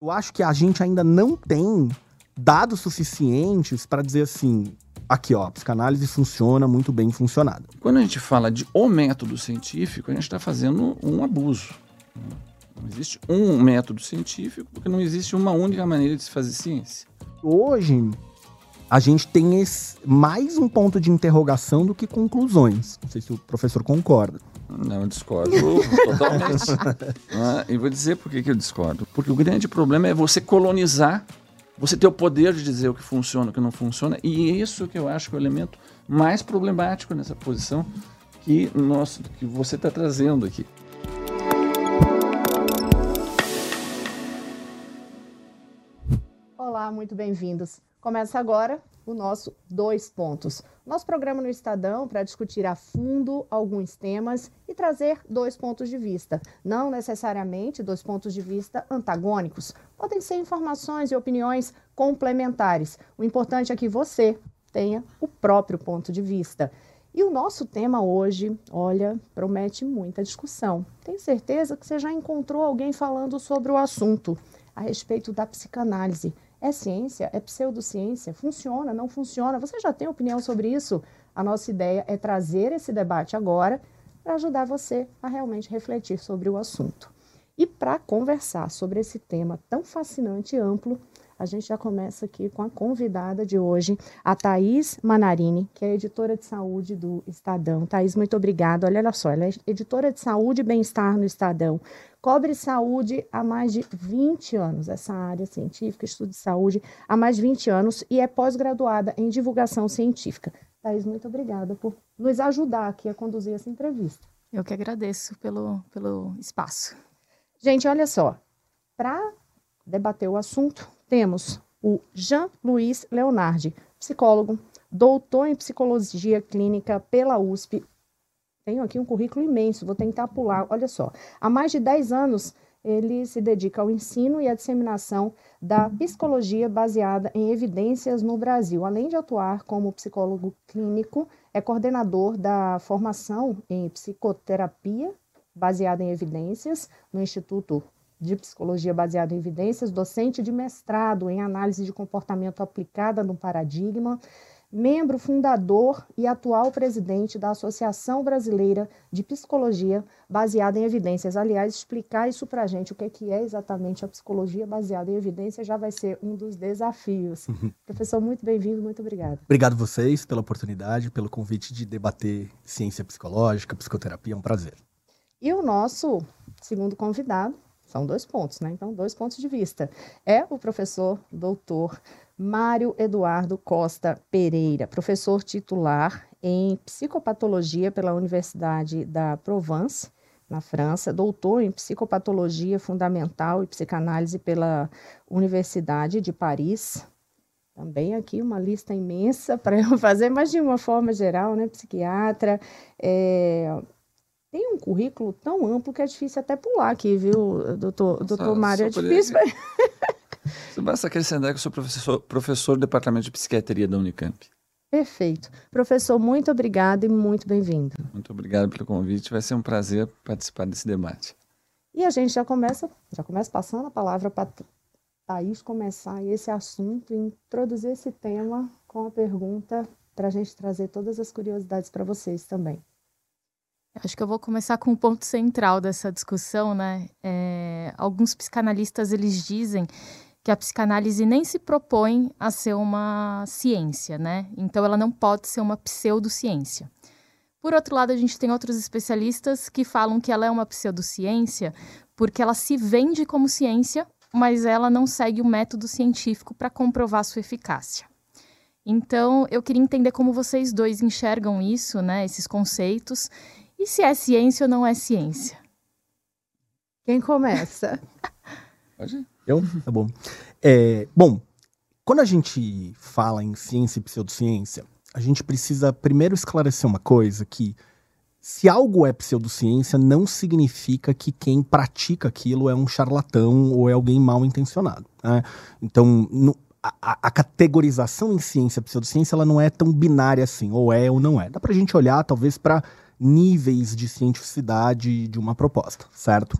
Eu acho que a gente ainda não tem dados suficientes para dizer assim, aqui ó, a psicanálise funciona muito bem funcionada. Quando a gente fala de o método científico, a gente está fazendo um abuso. Não existe um método científico, porque não existe uma única maneira de se fazer ciência. Hoje, a gente tem esse, mais um ponto de interrogação do que conclusões. Não sei se o professor concorda. Não, eu discordo totalmente. ah, e vou dizer por que, que eu discordo. Porque o grande problema é você colonizar, você ter o poder de dizer o que funciona e o que não funciona, e é isso que eu acho que é o elemento mais problemático nessa posição que, nós, que você está trazendo aqui. Olá, muito bem-vindos. Começa agora o nosso Dois Pontos. Nosso programa no Estadão para discutir a fundo alguns temas e trazer dois pontos de vista. Não necessariamente dois pontos de vista antagônicos. Podem ser informações e opiniões complementares. O importante é que você tenha o próprio ponto de vista. E o nosso tema hoje, olha, promete muita discussão. Tenho certeza que você já encontrou alguém falando sobre o assunto a respeito da psicanálise. É ciência? É pseudociência? Funciona? Não funciona? Você já tem opinião sobre isso? A nossa ideia é trazer esse debate agora para ajudar você a realmente refletir sobre o assunto. E para conversar sobre esse tema tão fascinante e amplo, a gente já começa aqui com a convidada de hoje, a Thaís Manarini, que é editora de saúde do Estadão. Thaís, muito obrigada. Olha só, ela é editora de saúde e bem-estar no Estadão. Cobre saúde há mais de 20 anos, essa área científica, estudo de saúde há mais de 20 anos e é pós-graduada em divulgação científica. Thaís, muito obrigada por nos ajudar aqui a conduzir essa entrevista. Eu que agradeço pelo, pelo espaço. Gente, olha só, para debater o assunto, temos o Jean-Louis Leonardi, psicólogo, doutor em psicologia clínica pela USP. Tenho aqui um currículo imenso, vou tentar pular. Olha só, há mais de 10 anos ele se dedica ao ensino e à disseminação da psicologia baseada em evidências no Brasil. Além de atuar como psicólogo clínico, é coordenador da formação em psicoterapia baseada em evidências no Instituto de Psicologia Baseada em Evidências, docente de mestrado em Análise de Comportamento Aplicada no Paradigma, membro fundador e atual presidente da Associação Brasileira de Psicologia Baseada em Evidências. Aliás, explicar isso para a gente, o que é exatamente a psicologia baseada em evidências, já vai ser um dos desafios. Uhum. Professor, muito bem-vindo, muito obrigado. Obrigado vocês pela oportunidade, pelo convite de debater ciência psicológica, psicoterapia, é um prazer. E o nosso segundo convidado, são dois pontos, né? Então, dois pontos de vista. É o professor doutor Mário Eduardo Costa Pereira, professor titular em psicopatologia pela Universidade da Provence, na França, doutor em psicopatologia fundamental e psicanálise pela Universidade de Paris. Também aqui uma lista imensa para eu fazer, mas de uma forma geral, né? Psiquiatra, é, tem um currículo tão amplo que é difícil até pular aqui, viu, doutor, doutor Mário? É difícil. Só basta acrescentar que eu sou professor, professor do Departamento de Psiquiatria da Unicamp. Perfeito. Professor, muito obrigado e muito bem-vindo. Muito obrigado pelo convite. Vai ser um prazer participar desse debate. E a gente já começa, já começa passando a palavra para Thaís começar esse assunto e introduzir esse tema com a pergunta para a gente trazer todas as curiosidades para vocês também. Acho que eu vou começar com o ponto central dessa discussão, né? É, alguns psicanalistas eles dizem que a psicanálise nem se propõe a ser uma ciência, né? Então ela não pode ser uma pseudociência. Por outro lado, a gente tem outros especialistas que falam que ela é uma pseudociência porque ela se vende como ciência, mas ela não segue o método científico para comprovar sua eficácia. Então, eu queria entender como vocês dois enxergam isso, né, esses conceitos, e se é ciência ou não é ciência? Quem começa? Pode? Eu? Tá bom. É, bom, quando a gente fala em ciência e pseudociência, a gente precisa primeiro esclarecer uma coisa que se algo é pseudociência, não significa que quem pratica aquilo é um charlatão ou é alguém mal intencionado. Né? Então, no, a, a, categorização em ciência e pseudociência ela não é tão binária assim, ou é ou não é. Dá pra gente olhar, talvez, para níveis de cientificidade de uma proposta, certo?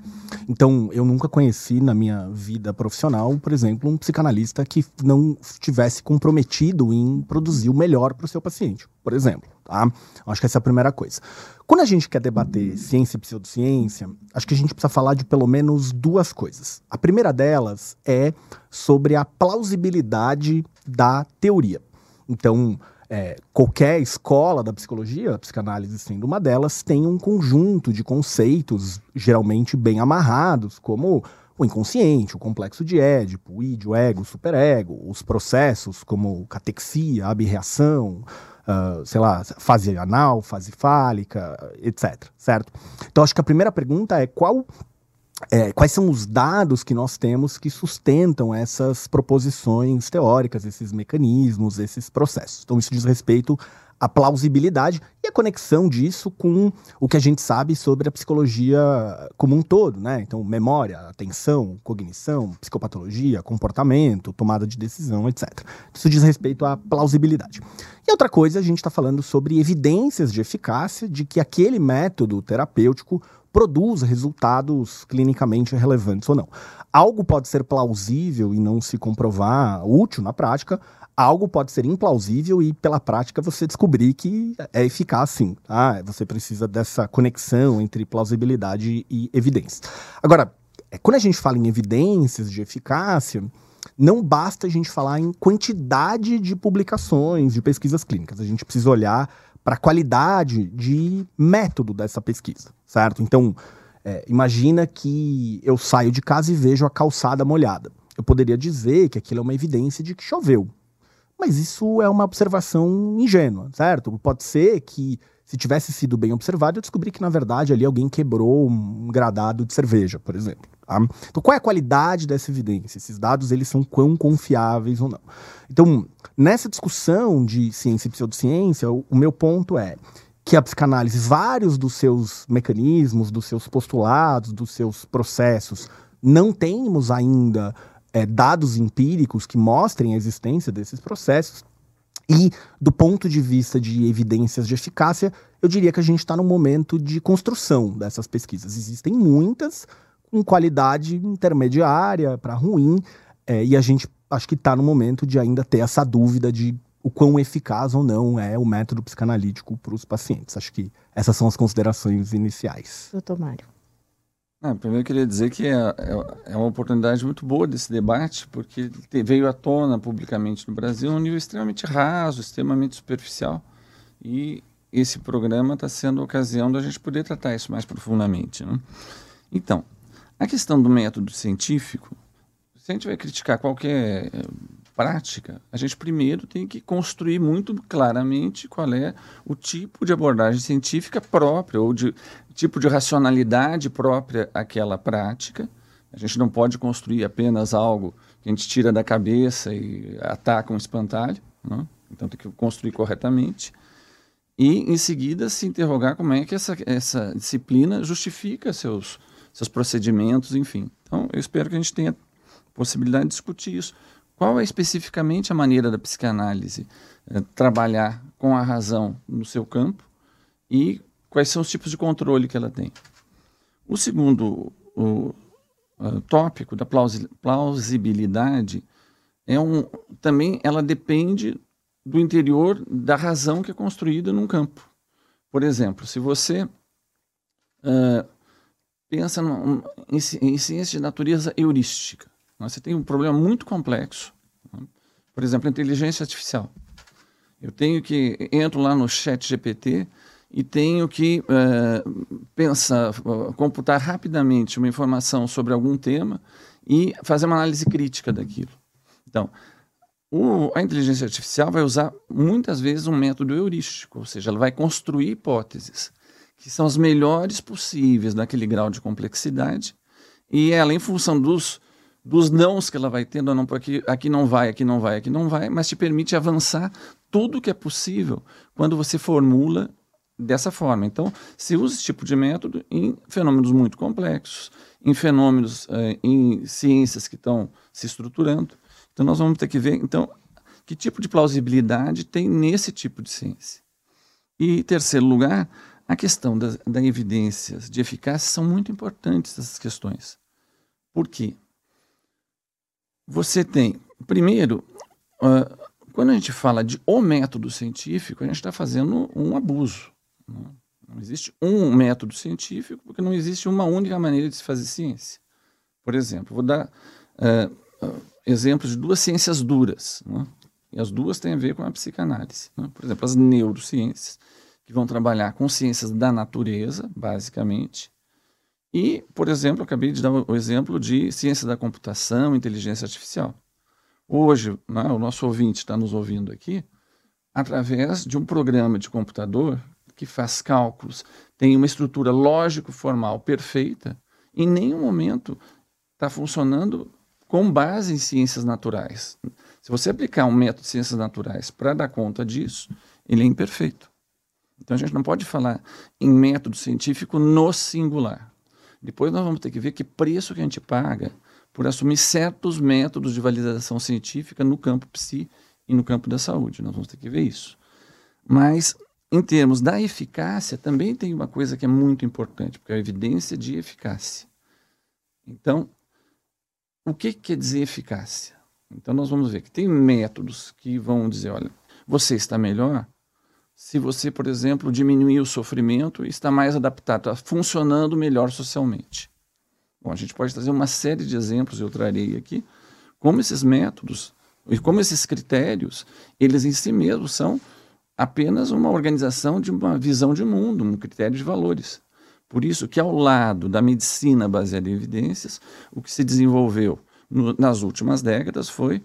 Então, eu nunca conheci na minha vida profissional, por exemplo, um psicanalista que não estivesse comprometido em produzir o melhor para o seu paciente, por exemplo. Tá? Acho que essa é a primeira coisa. Quando a gente quer debater ciência e pseudociência, acho que a gente precisa falar de pelo menos duas coisas. A primeira delas é sobre a plausibilidade da teoria. Então, é, qualquer escola da psicologia, a psicanálise sendo uma delas, tem um conjunto de conceitos geralmente bem amarrados, como o inconsciente, o complexo de Édipo, o id, o ego, o superego, os processos como catexia, abreação, uh, sei lá, fase anal, fase fálica, etc. Certo? Então acho que a primeira pergunta é qual é, quais são os dados que nós temos que sustentam essas proposições teóricas, esses mecanismos, esses processos. Então, isso diz respeito à plausibilidade e a conexão disso com o que a gente sabe sobre a psicologia como um todo, né? Então, memória, atenção, cognição, psicopatologia, comportamento, tomada de decisão, etc. Isso diz respeito à plausibilidade. E outra coisa, a gente está falando sobre evidências de eficácia de que aquele método terapêutico produz resultados clinicamente relevantes ou não. Algo pode ser plausível e não se comprovar útil na prática, algo pode ser implausível e pela prática você descobrir que é eficaz sim. Tá? Você precisa dessa conexão entre plausibilidade e evidência. Agora, é, quando a gente fala em evidências de eficácia, não basta a gente falar em quantidade de publicações, de pesquisas clínicas. A gente precisa olhar para a qualidade de método dessa pesquisa, certo? Então, é, imagina que eu saio de casa e vejo a calçada molhada. Eu poderia dizer que aquilo é uma evidência de que choveu. Mas isso é uma observação ingênua, certo? Pode ser que, se tivesse sido bem observado, eu descobri que, na verdade, ali alguém quebrou um gradado de cerveja, por exemplo. Tá? Então, qual é a qualidade dessa evidência? Esses dados, eles são quão confiáveis ou não? Então, nessa discussão de ciência e pseudociência, o, o meu ponto é que a psicanálise, vários dos seus mecanismos, dos seus postulados, dos seus processos, não temos ainda é, dados empíricos que mostrem a existência desses processos. E, do ponto de vista de evidências de eficácia, eu diria que a gente está no momento de construção dessas pesquisas. Existem muitas, com qualidade intermediária para ruim, é, e a gente acho que está no momento de ainda ter essa dúvida de o quão eficaz ou não é o método psicanalítico para os pacientes. Acho que essas são as considerações iniciais. Doutor Mário. Ah, primeiro eu queria dizer que é, é, é, uma oportunidade muito boa desse debate, porque veio à tona publicamente no Brasil um nível extremamente raso, extremamente superficial, e esse programa está sendo a ocasião da gente poder tratar isso mais profundamente. Né? Então, a questão do método científico, se a gente vai criticar qualquer eh, prática, a gente primeiro tem que construir muito claramente qual é o tipo de abordagem científica própria ou de tipo de racionalidade própria àquela prática. A gente não pode construir apenas algo que a gente tira da cabeça e ataca um espantalho. Né? Então tem que construir corretamente. E, em seguida, se interrogar como é que essa, essa disciplina justifica seus, seus procedimentos, enfim. Então, eu espero que a gente tenha possibilidade de discutir isso. Qual é especificamente a maneira da psicanálise é, trabalhar com a razão no seu campo e quais são os tipos de controle que ela tem. O segundo o, uh, tópico da plausibilidade é um também ela depende do interior da razão que é construída num campo. Por exemplo, se você uh, pensa em, em, ciência de natureza heurística? Você tem um problema muito complexo. Né? Por exemplo, inteligência artificial. Eu tenho que entro lá no Chat GPT e tenho que uh, pensar, uh, computar rapidamente uma informação sobre algum tema e fazer uma análise crítica daquilo. Então, o, a inteligência artificial vai usar muitas vezes um método heurístico, ou seja, ela vai construir hipóteses que são as melhores possíveis naquele grau de complexidade e ela, em função dos dos nãos que ela vai tendo, não, aqui, aqui não vai, aqui não vai, aqui não vai, mas te permite avançar tudo que é possível quando você formula dessa forma. Então, se usa esse tipo de método em fenômenos muito complexos, em fenômenos, eh, em ciências que estão se estruturando. Então, nós vamos ter que ver, então, que tipo de plausibilidade tem nesse tipo de ciência. E, em terceiro lugar, A questão das da evidências de eficácia são muito importantes essas questões. Por quê? Você tem, primeiro, uh, quando a gente fala de o método científico, a gente está fazendo um abuso. Né? Não existe um método científico, porque não existe uma única maneira de se fazer ciência. Por exemplo, vou dar uh, exemplos de duas ciências duras. Né? E as duas têm a ver com a psicanálise. Né? Por exemplo, as neurociências, que vão trabalhar com ciências da natureza, basicamente. E, por exemplo, acabei de dar o exemplo de ciência da computação, inteligência artificial. Hoje, né, o nosso ouvinte está nos ouvindo aqui através de um programa de computador que faz cálculos, tem uma estrutura lógico-formal perfeita, em nenhum momento está funcionando com base em ciências naturais. Se você aplicar um método de ciências naturais para dar conta disso, ele é imperfeito. Então a gente não pode falar em método científico no singular. Depois nós vamos ter que ver que preço que a gente paga por assumir certos métodos de validação científica no campo psi e no campo da saúde. Nós vamos ter que ver isso. Mas em termos da eficácia, também tem uma coisa que é muito importante, porque é a evidência de eficácia. Então, o que quer dizer eficácia? Então, nós vamos ver que tem métodos que vão dizer: olha, você está melhor se você, por exemplo, diminuir o sofrimento está mais adaptado, está funcionando melhor socialmente. Bom, a gente pode trazer uma série de exemplos, eu trarei aqui, como esses métodos e como esses critérios, eles em si mesmos são apenas uma organização de uma visão de mundo, um critério de valores. Por isso que ao lado da medicina baseada em evidências, o que se desenvolveu no, nas últimas décadas foi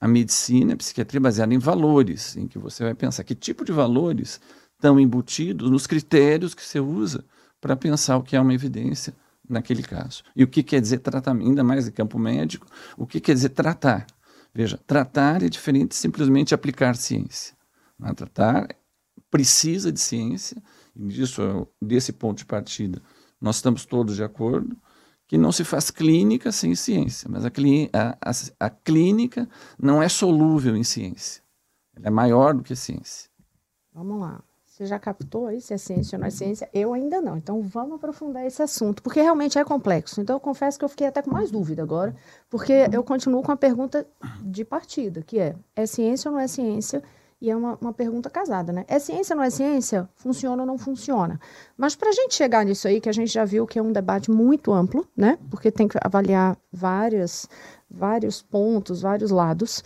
a medicina a psiquiatria baseada em valores, em que você vai pensar que tipo de valores estão embutidos nos critérios que você usa para pensar o que é uma evidência naquele caso. E o que quer dizer tratamento, ainda mais em campo médico, o que quer dizer tratar. Veja, tratar é diferente de simplesmente aplicar ciência. Né? Tratar precisa de ciência, e disso, desse ponto de partida, nós estamos todos de acordo que não se faz clínica sem ciência, mas a, a, a, a clínica não é solúvel em ciência. Ela é maior do que ciência. Vamos lá. Você já captou aí se é ciência ou não é ciência? Eu ainda não. Então vamos aprofundar esse assunto, porque realmente é complexo. Então eu confesso que eu fiquei até com mais dúvida agora, porque eu continuo com a pergunta de partida, que é: é ciência ou não é ciência? E é uma, uma pergunta casada, né? É ciência ou não é ciência? Funciona ou não funciona? Mas para a gente chegar nisso aí, que a gente já viu que é um debate muito amplo, né? Porque tem que avaliar várias, vários pontos, vários lados.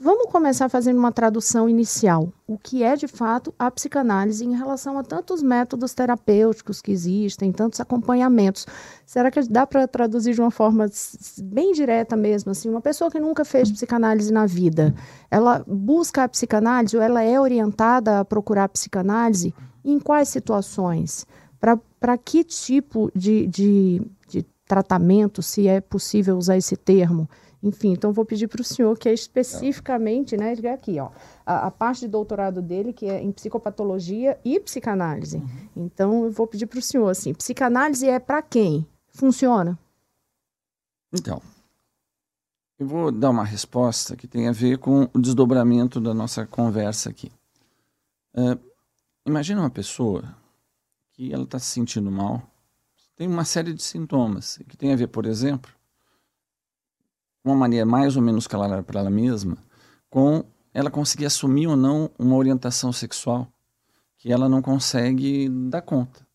Vamos começar fazendo uma tradução inicial. O que é de fato a psicanálise em relação a tantos métodos terapêuticos que existem, tantos acompanhamentos? Será que dá para traduzir de uma forma bem direta mesmo? Assim, uma pessoa que nunca fez psicanálise na vida, ela busca a psicanálise ou ela é orientada a procurar a psicanálise? Em quais situações? Para que tipo de, de, de tratamento, se é possível usar esse termo? Enfim, então vou pedir para o senhor que é especificamente, né, aqui, ó, a, a, parte de doutorado dele, que é em psicopatologia e psicanálise. Uhum. Então eu vou pedir para o senhor, assim, psicanálise é para quem? Funciona? Então, eu vou dar uma resposta que tem a ver com o desdobramento da nossa conversa aqui. Uh, imagina uma pessoa que ela está se sentindo mal, tem uma série de sintomas, que tem a ver, por exemplo, uma maneira mais ou menos clara para ela mesma, com ela conseguir assumir ou não uma orientação sexual que ela não consegue dar conta,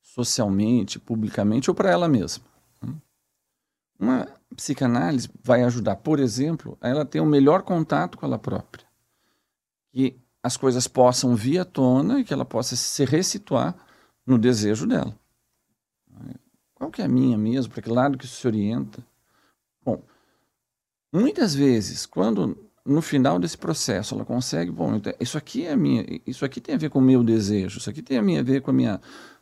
socialmente, publicamente ou para ela mesma. Uma psicanálise vai ajudar, por exemplo, a ela ter um melhor contato com ela própria. Que as coisas possam vir à tona e que ela possa se resituar no desejo dela. Qual que é a minha mesmo? Para que lado que isso se orienta? Bom, Muitas vezes, quando no final desse processo ela consegue, bom, isso aqui é minha, isso aqui tem a ver com o meu desejo, isso aqui tem a ver com a minha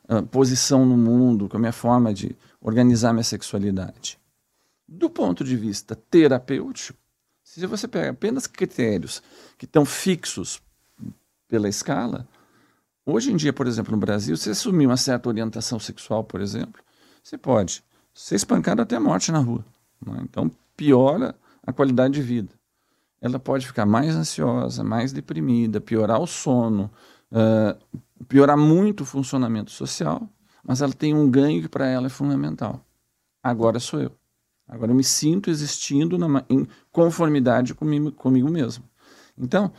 uh, posição no mundo, com a minha forma de organizar minha sexualidade. Do ponto de vista terapêutico, se você pega apenas critérios que estão fixos pela escala, hoje em dia, por exemplo, no Brasil, se assumir uma certa orientação sexual, por exemplo, você pode ser espancado até a morte na rua. Né? Então, piora a qualidade de vida. Ela pode ficar mais ansiosa, mais deprimida, piorar o sono, uh, piorar muito o funcionamento social, mas ela tem um ganho que para ela é fundamental. Agora sou eu. Agora eu me sinto existindo na, em conformidade comigo, comigo mesmo. Então,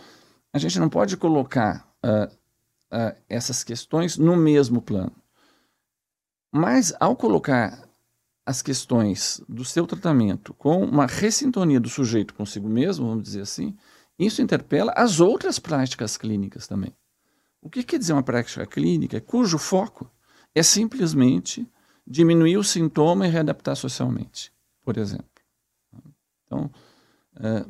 a gente não pode colocar uh, uh, essas questões no mesmo plano. Mas, ao colocar as questões do seu tratamento com uma ressintonia do sujeito consigo mesmo, vamos dizer assim, isso interpela as outras práticas clínicas também. O que quer dizer uma prática clínica cujo foco é simplesmente diminuir o sintoma e readaptar socialmente, por exemplo. Então, é,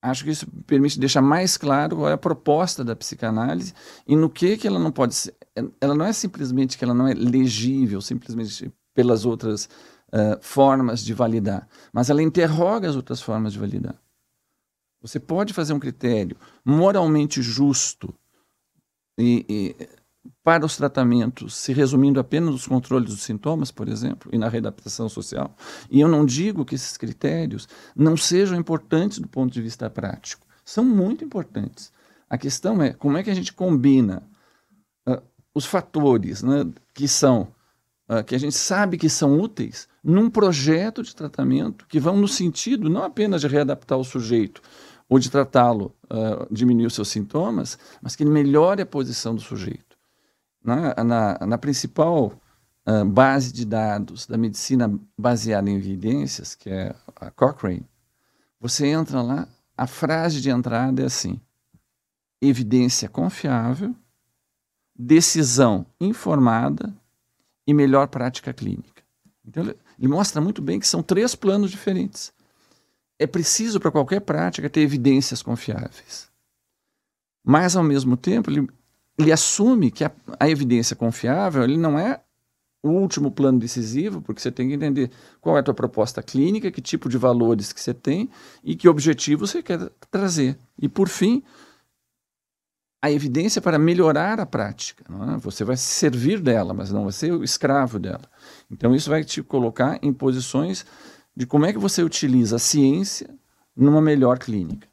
acho que isso permite deixar mais claro qual é a proposta da psicanálise e no que, que ela não pode ser. Ela não é simplesmente que ela não é legível, simplesmente pelas outras uh, formas de validar, mas ela interroga as outras formas de validar. Você pode fazer um critério moralmente justo e, e, para os tratamentos, se resumindo apenas nos controles dos sintomas, por exemplo, e na readaptação social. E eu não digo que esses critérios não sejam importantes do ponto de vista prático. São muito importantes. A questão é como é que a gente combina uh, os fatores né, que são uh, que a gente sabe que são úteis num projeto de tratamento que vão no sentido não apenas de readaptar o sujeito ou de tratá-lo, uh, diminuir os seus sintomas, mas que ele melhore a posição do sujeito. Na, na, na principal uh, base de dados da medicina baseada em evidências, que é a Cochrane, você entra lá, a frase de entrada é assim: evidência confiável, decisão informada e melhor prática clínica. Então, ele, mostra muito bem que são três planos diferentes é preciso para qualquer prática ter evidências confiáveis. Mas, ao mesmo tempo, ele, ele assume que a, a, evidência confiável ele não é o último plano decisivo, porque você tem que entender qual é a tua proposta clínica, que tipo de valores que você tem e que objetivo você quer trazer. E, por fim, a evidência para melhorar a prática. É? Você vai se servir dela, mas não vai ser o escravo dela. Então, isso vai te colocar em posições de como é que você utiliza a ciência numa melhor clínica.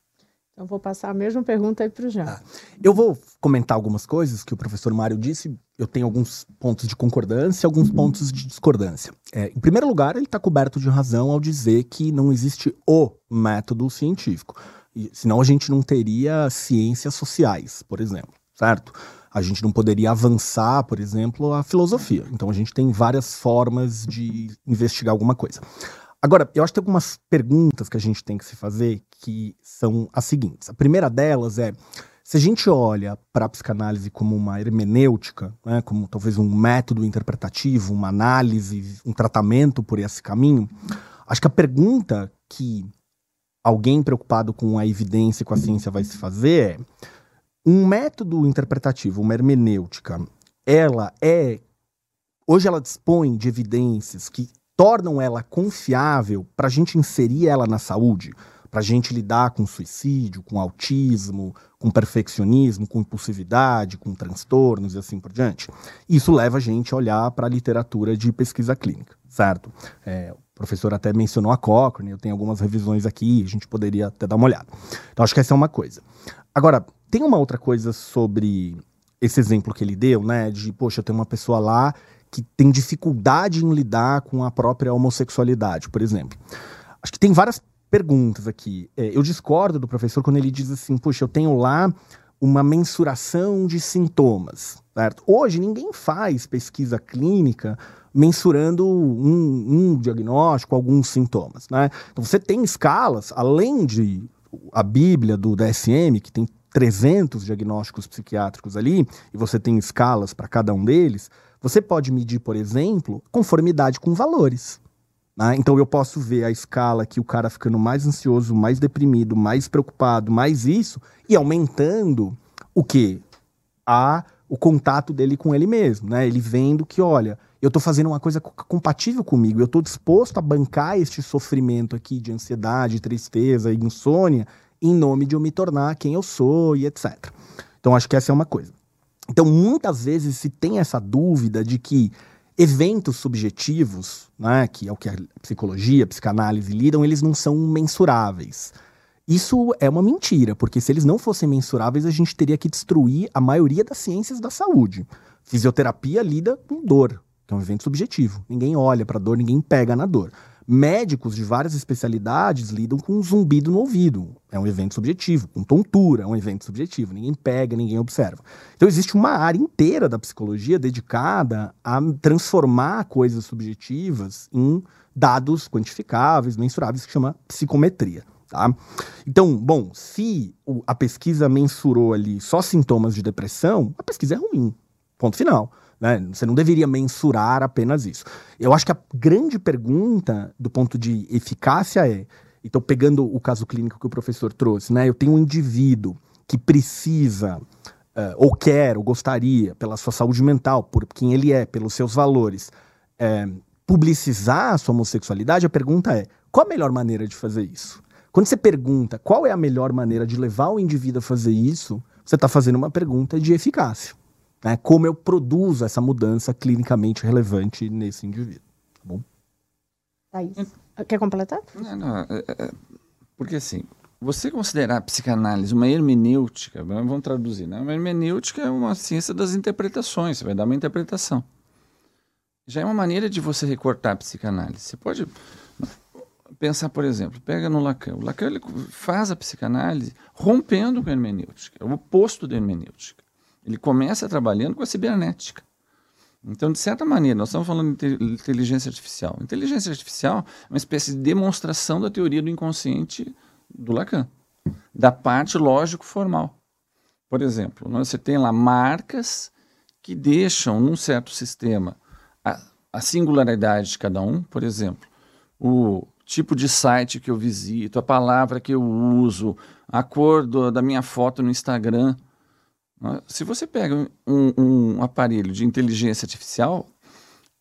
Então, vou passar a mesma pergunta aí para o Jean. Ah, eu vou comentar algumas coisas que o professor Mário disse. Eu tenho alguns pontos de concordância e alguns pontos de discordância. É, em primeiro lugar, ele está coberto de razão ao dizer que não existe o método científico. Senão a gente não teria ciências sociais, por exemplo, certo? A gente não poderia avançar, por exemplo, a filosofia. Então a gente tem várias formas de investigar alguma coisa. Agora, eu acho que tem algumas perguntas que a gente tem que se fazer que são as seguintes. A primeira delas é: se a gente olha para a psicanálise como uma hermenêutica, né, como talvez um método interpretativo, uma análise, um tratamento por esse caminho, acho que a pergunta que alguém preocupado com a evidência e com a ciência vai se fazer é: um método interpretativo, uma hermenêutica, ela é. Hoje ela dispõe de evidências que tornam ela confiável para a gente inserir ela na saúde, para a gente lidar com suicídio, com autismo, com perfeccionismo, com impulsividade, com transtornos e assim por diante. Isso leva a gente a olhar para a literatura de pesquisa clínica, certo? É, o professor até mencionou a Cochrane, eu tenho algumas revisões aqui, a gente poderia até dar uma olhada. Então acho que essa é uma coisa. Agora, tem uma outra coisa sobre esse exemplo que ele deu, né? De, poxa, eu tenho uma pessoa lá que tem dificuldade em lidar com a própria homossexualidade, por exemplo. Acho que tem várias perguntas aqui. É, eu discordo do professor quando ele diz assim: puxa, eu tenho lá uma mensuração de sintomas. Certo? Hoje ninguém faz pesquisa clínica mensurando um, um diagnóstico, alguns sintomas. Né? Então você tem escalas, além de a Bíblia do DSM, que tem 300 diagnósticos psiquiátricos ali, e você tem escalas para cada um deles, você pode medir, por exemplo, conformidade com valores. Né? Então eu posso ver a escala que o cara ficando mais ansioso, mais deprimido, mais preocupado, mais isso, e aumentando o que? A, o contato dele com ele mesmo, né? Ele vendo que, olha, eu estou fazendo uma coisa compatível comigo, eu estou disposto a bancar este sofrimento aqui de ansiedade, tristeza e insônia em nome de eu me tornar quem eu sou e etc. Então acho que essa é uma coisa. Então, muitas vezes se tem essa dúvida de que eventos subjetivos, né, que é o que a psicologia, a psicanálise lidam, eles não são mensuráveis. Isso é uma mentira, porque se eles não fossem mensuráveis, a gente teria que destruir a maioria das ciências da saúde. Fisioterapia lida com dor, é um evento subjetivo. Ninguém olha para dor, ninguém pega na dor. Médicos de várias especialidades lidam com um zumbido no ouvido. É um evento subjetivo. Com tontura, é um evento subjetivo. Ninguém pega, ninguém observa. Então existe uma área inteira da psicologia dedicada a transformar coisas subjetivas em dados quantificáveis, mensuráveis, que chama psicometria. Tá? Então, bom, se a pesquisa mensurou ali só sintomas de depressão, a pesquisa é ruim. Ponto final. Né? Você não deveria mensurar apenas isso. Eu acho que a grande pergunta do ponto de eficácia é, então pegando o caso clínico que o professor trouxe, né? Eu tenho um indivíduo que precisa uh, ou quer ou gostaria pela sua saúde mental, por quem ele é, pelos seus valores, é, publicizar a sua homossexualidade. A pergunta é: qual a melhor maneira de fazer isso? Quando você pergunta qual é a melhor maneira de levar o indivíduo a fazer isso, você está fazendo uma pergunta de eficácia. Né? Como eu produzo essa mudança clinicamente relevante nesse indivíduo. Tá bom? Thaís, quer completar? Não, não, é, é, porque assim, você considerar a psicanálise uma hermenêutica, vamos traduzir, né? Uma hermenêutica é uma ciência das interpretações, você vai dar uma interpretação. Já é uma maneira de você recortar a psicanálise. Você pode pensar, por exemplo, pega no Lacan. O Lacan ele faz a psicanálise rompendo com a hermenêutica, é o oposto da hermenêutica. Ele começa trabalhando com a cibernética. Então, de certa maneira, nós estamos falando de inteligência artificial. Inteligência artificial é uma espécie de demonstração da teoria do inconsciente do Lacan, da parte lógico-formal. Por exemplo, você tem lá marcas que deixam, num certo sistema, a, a singularidade de cada um. Por exemplo, o tipo de site que eu visito, a palavra que eu uso, a cor do, da minha foto no Instagram. Né? Se você pega um, um, aparelho de inteligência artificial,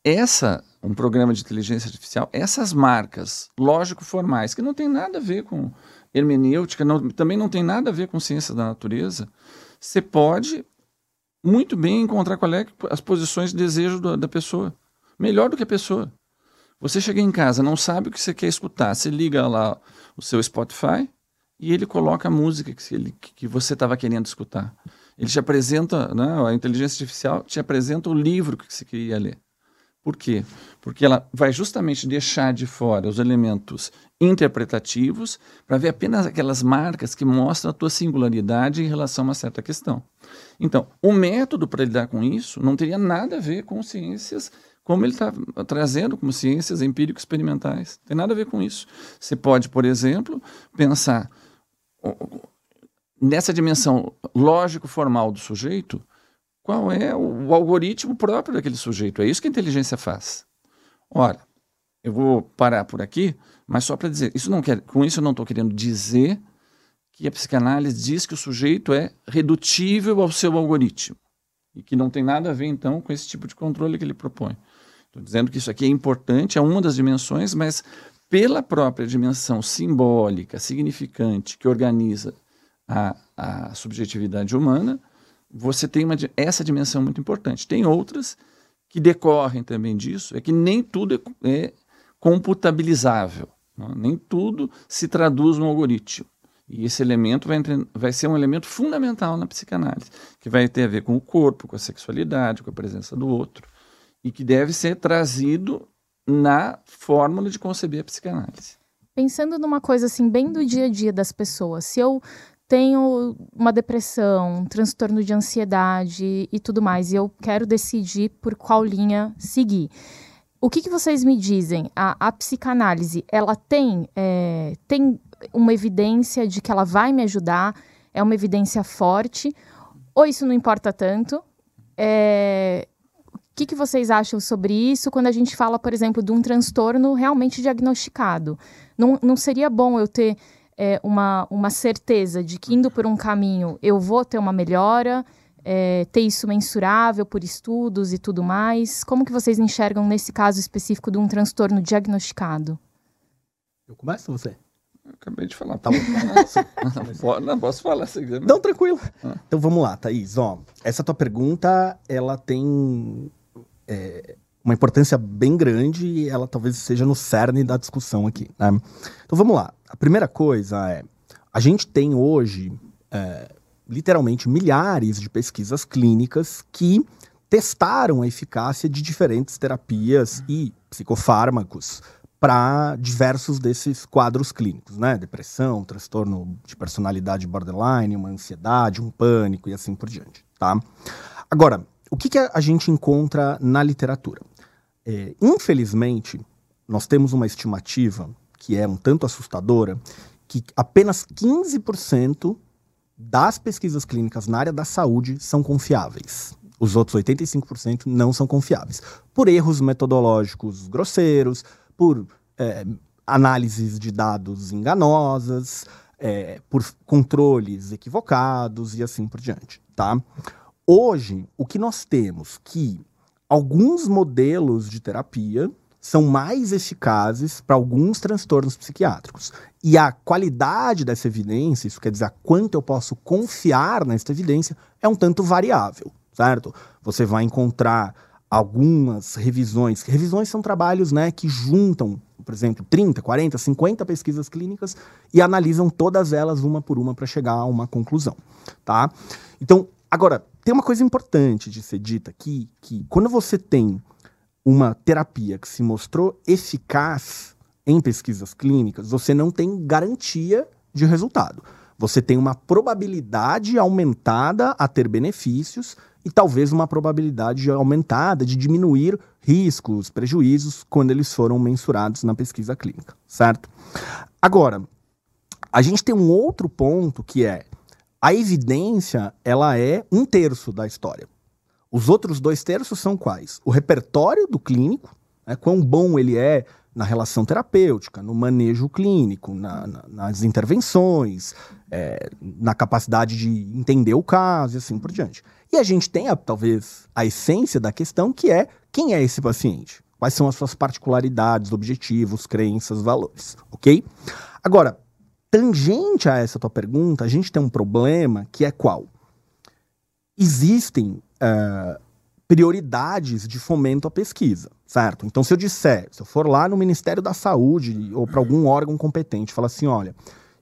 essa, um programa de inteligência artificial, essas marcas lógico-formais, que não tem nada a ver com hermenêutica, não, também não tem nada a ver com ciência da natureza, você pode muito bem encontrar qual é as posições de desejo da, pessoa. Melhor do que a pessoa. Você chega em casa, não sabe o que você quer escutar, você liga lá o seu Spotify e ele coloca a música que, ele, que você estava querendo escutar. Ele te apresenta, né, a inteligência artificial te apresenta o livro que você queria ler. Por quê? Porque ela vai justamente deixar de fora os elementos interpretativos para ver apenas aquelas marcas que mostram a tua singularidade em relação a uma certa questão. Então, o método para lidar com isso não teria nada a ver com ciências como ele está trazendo como ciências empírico-experimentais. Tem nada a ver com isso. Você pode, por exemplo, pensar nessa dimensão lógico-formal do sujeito, qual é o, algoritmo próprio daquele sujeito. É isso que a inteligência faz. Ora, eu vou parar por aqui, mas só para dizer, isso não quer, com isso eu não estou querendo dizer que a psicanálise diz que o sujeito é redutível ao seu algoritmo e que não tem nada a ver então com esse tipo de controle que ele propõe. Estou dizendo que isso aqui é importante, é uma das dimensões, mas pela própria dimensão simbólica, significante, que organiza a, a subjetividade humana, você tem uma, essa dimensão muito importante. Tem outras que decorrem também disso, é que nem tudo é, é computabilizável, não? É? nem tudo se traduz no algoritmo. E esse elemento vai, entre, vai ser um elemento fundamental na psicanálise, que vai ter a ver com o corpo, com a sexualidade, com a presença do outro, e que deve ser trazido na fórmula de conceber a psicanálise. Pensando numa coisa assim, bem do dia a dia das pessoas, se eu tenho uma depressão, um transtorno de ansiedade e tudo mais, e eu quero decidir por qual linha seguir. O que, que vocês me dizem? A, a psicanálise, ela tem, é, tem uma evidência de que ela vai me ajudar? É uma evidência forte? Ou isso não importa tanto? É, o que, que vocês acham sobre isso quando a gente fala, por exemplo, de um transtorno realmente diagnosticado? Não, não seria bom eu ter é, uma, uma certeza de que indo por um caminho eu vou ter uma melhora, é, ter isso mensurável por estudos e tudo mais? Como que vocês enxergam nesse caso específico de um transtorno diagnosticado? Eu começo você? Eu acabei de falar. Tá bom. não, posso falar se quiser. Não, tranquilo. Ah. Então vamos lá, Thaís. Ó, essa tua pergunta, ela tem é, uma importância bem grande e ela talvez seja no cerne da discussão aqui. Né? Então vamos lá. A primeira coisa é a gente tem hoje, é, literalmente, milhares de pesquisas clínicas que testaram a eficácia de diferentes terapias e psicofármacos para diversos desses quadros clínicos, né? Depressão, transtorno de personalidade borderline, uma ansiedade, um pânico e assim por diante, tá? Agora, o que, que a gente encontra na literatura? É, infelizmente, nós temos uma estimativa que é um tanto assustadora, que apenas 15% das pesquisas clínicas na área da saúde são confiáveis. Os outros 85% não são confiáveis. Por erros metodológicos grosseiros, por é, análises de dados enganosas, é, por controles equivocados e assim por diante, tá? Hoje, o que nós temos que alguns modelos de terapia são mais eficazes para alguns transtornos psiquiátricos. E a qualidade dessa evidência, isso quer dizer, quanto eu posso confiar nessa evidência, é um tanto variável, certo? Você vai encontrar algumas revisões. Revisões são trabalhos né, que juntam, por exemplo, 30, 40, 50 pesquisas clínicas e analisam todas elas uma por uma para chegar a uma conclusão. Tá? Então, agora, tem uma coisa importante de ser dita aqui, que quando você tem uma terapia que se mostrou eficaz em pesquisas clínicas, você não tem garantia de resultado. Você tem uma probabilidade aumentada a ter benefícios e talvez uma probabilidade aumentada de diminuir riscos, prejuízos, quando eles foram mensurados na pesquisa clínica, certo? Agora, a gente tem um outro ponto que é a evidência, ela é um terço da história. Os outros dois terços são quais? O repertório do clínico, né, quão bom ele é na relação terapêutica, no manejo clínico, na, na, nas intervenções, é, na capacidade de entender o caso e assim por diante. E a gente tem, a, talvez, a essência da questão, que é quem é esse paciente? Quais são as suas particularidades, objetivos, crenças, valores, ok? Agora, tangente a essa tua pergunta, a gente tem um problema que é qual? Existem uh, prioridades de fomento à pesquisa, certo? Então, se eu disser, se eu for lá no Ministério da Saúde ou para algum órgão competente, falar assim, olha,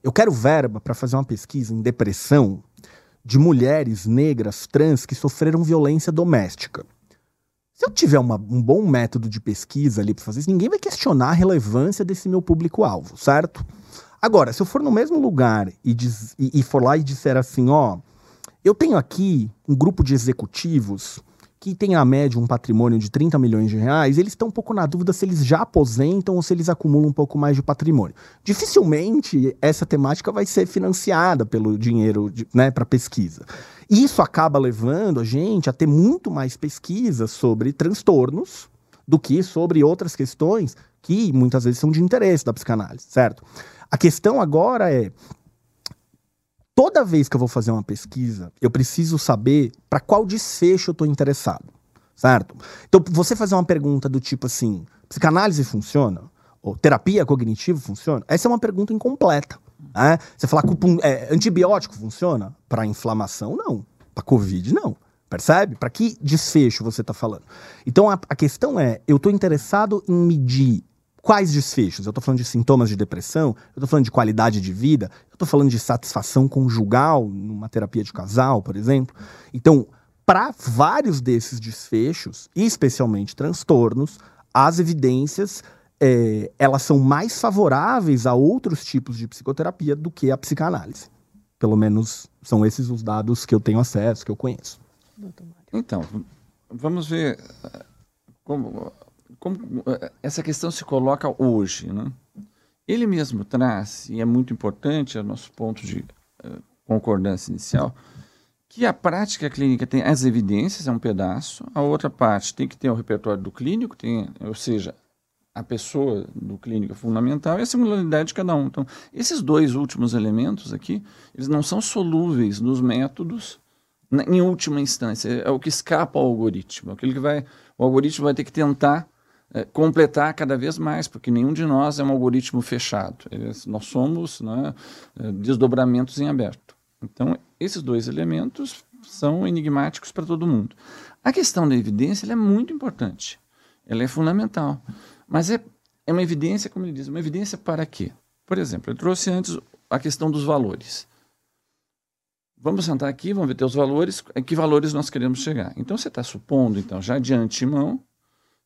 eu quero verba para fazer uma pesquisa em depressão, de mulheres negras trans que sofreram violência doméstica. Se eu tiver uma, um bom método de pesquisa ali para fazer isso, ninguém vai questionar a relevância desse meu público-alvo, certo? Agora, se eu for no mesmo lugar e, diz, e, e for lá e disser assim, ó, eu tenho aqui um grupo de executivos que tem a média um patrimônio de 30 milhões de reais, eles estão um pouco na dúvida se eles já aposentam ou se eles acumulam um pouco mais de patrimônio. Dificilmente essa temática vai ser financiada pelo dinheiro né, para pesquisa. Isso acaba levando a gente a ter muito mais pesquisa sobre transtornos do que sobre outras questões que muitas vezes são de interesse da psicanálise, certo? A questão agora é toda vez que eu vou fazer uma pesquisa, eu preciso saber para qual desfecho eu estou interessado, certo? Então, você fazer uma pergunta do tipo assim, psicanálise funciona? Ou terapia cognitiva funciona? Essa é uma pergunta incompleta. Né? Você falar é, antibiótico funciona? Para inflamação, não. Para Covid, não. Percebe? Para que desfecho você está falando? Então, a, a questão é, eu estou interessado em medir Quais desfechos? Eu estou falando de sintomas de depressão, eu estou falando de qualidade de vida, eu estou falando de satisfação conjugal numa terapia de casal, por exemplo. Então, para vários desses desfechos, e especialmente transtornos, as evidências é, elas são mais favoráveis a outros tipos de psicoterapia do que a psicanálise. Pelo menos são esses os dados que eu tenho acesso, que eu conheço. Então, vamos ver como como eh, essa questão se coloca hoje, né? Ele mesmo traz, e é muito importante, é o nosso ponto de uh, concordância inicial, que a prática clínica tem as evidências, é um pedaço, a outra parte tem que ter o repertório do clínico, tem, ou seja, a pessoa do clínico é fundamental e a singularidade de cada um. Então, esses dois últimos elementos aqui, eles não são solúveis nos métodos, em última instância, é o que escapa ao algoritmo, aquele que vai, o algoritmo vai ter que tentar é, completar cada vez mais, porque nenhum de nós é um algoritmo fechado. Eles, nós somos né, é, desdobramentos em aberto. Então, esses dois elementos são enigmáticos para todo mundo. A questão da evidência é muito importante. Ela é fundamental. Mas é, é uma evidência, como ele diz, uma evidência para quê? Por exemplo, eu trouxe antes a questão dos valores. Vamos sentar aqui, vamos ver teus valores, em que valores nós queremos chegar. Então você está supondo, então, já de antemão,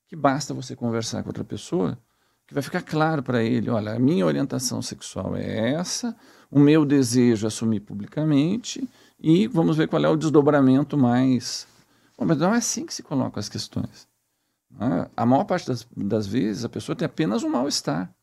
que basta você conversar com outra pessoa, que vai ficar claro para ele, olha, a minha orientação sexual é essa, o meu desejo é assumir publicamente e vamos ver qual é o desdobramento mais. Bom, mas não é assim que se colocam as questões. Né? A maior parte das, das vezes a pessoa tem apenas um mal-estar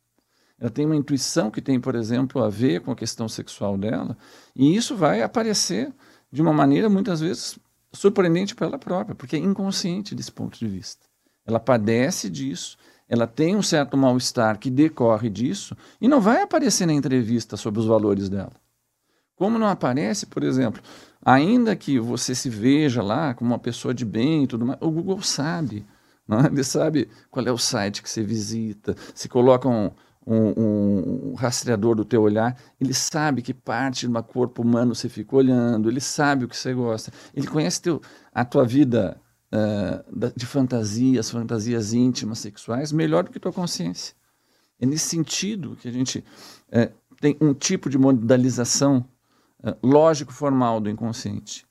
ela tem uma intuição que tem, por exemplo, a ver com a questão sexual dela, e isso vai aparecer de uma maneira muitas vezes surpreendente para ela própria, porque é inconsciente desse ponto de vista. Ela padece disso, ela tem um certo mal-estar que decorre disso e não vai aparecer na entrevista sobre os valores dela. Como não aparece, por exemplo, ainda que você se veja lá como uma pessoa de bem e tudo mais, o Google sabe. Não é? Ele sabe qual é o site que você visita, se colocam um, um, rastreador do teu olhar, ele sabe que parte do corpo humano você fica olhando, ele sabe o que você gosta, ele conhece teu, a tua vida uh, de fantasias, fantasias íntimas, sexuais, melhor do que tua consciência. É nesse sentido que a gente uh, tem um tipo de modalização uh, lógico-formal do inconsciente.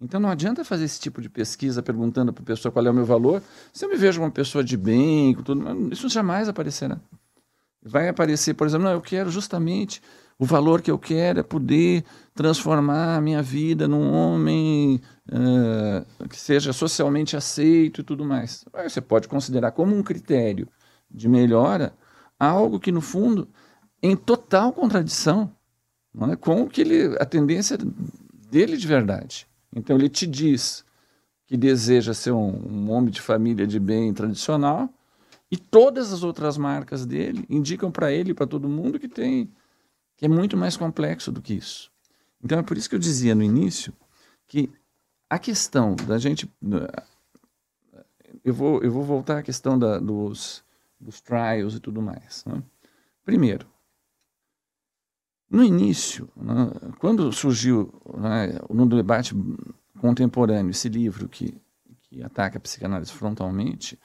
Então não adianta fazer esse tipo de pesquisa perguntando para a pessoa qual é o meu valor. Se eu me vejo uma pessoa de bem, tudo, isso jamais aparecerá. Vai aparecer, por exemplo, não, eu quero justamente o valor que eu quero é poder transformar a minha vida num homem uh, que seja socialmente aceito e tudo mais. Você pode considerar como um critério de melhora algo que, no fundo, é em total contradição é? com o que ele, a tendência dele de verdade. Então, ele te diz que deseja ser um, um homem de família de bem tradicional, e todas as outras marcas dele indicam para ele e para todo mundo que tem que é muito mais complexo do que isso. Então é por isso que eu dizia no início que a questão da gente eu vou eu vou voltar à questão da, dos dos trials e tudo mais. Né? Primeiro, no início, né, quando surgiu né, no debate contemporâneo esse livro que, que ataca a psicanálise frontalmente,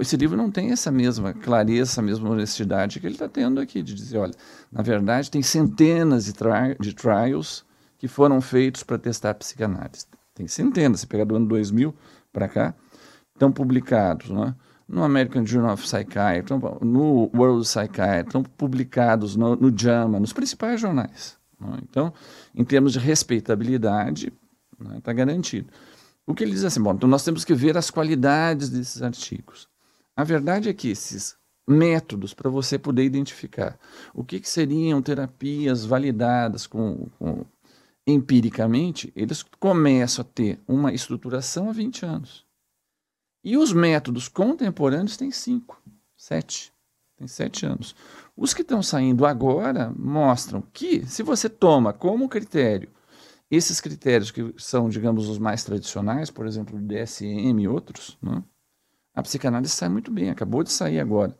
esse livro não tem essa mesma clareza, essa mesma honestidade que ele está tendo aqui, de dizer, olha, na verdade tem centenas de, tri de trials que foram feitos para testar a psicanálise. Tem centenas, se pegar do ano 2000 para cá, estão publicados, né? no American Journal of Psychiatry, no World Psychiatry, estão publicados no, no JAMA, nos principais jornais. Né? Então, em termos de respeitabilidade, está né, tá garantido. O que ele diz assim, bom, então nós temos que ver as qualidades desses artigos. A verdade é que esses métodos para você poder identificar o que, que seriam terapias validadas com, com, empiricamente, eles começam a ter uma estruturação há 20 anos. E os métodos contemporâneos têm 5, 7. Tem 7 anos. Os que estão saindo agora mostram que, se você toma como critério esses critérios que são, digamos, os mais tradicionais, por exemplo, o DSM e outros, né? A psicanálise sai muito bem, acabou de sair agora,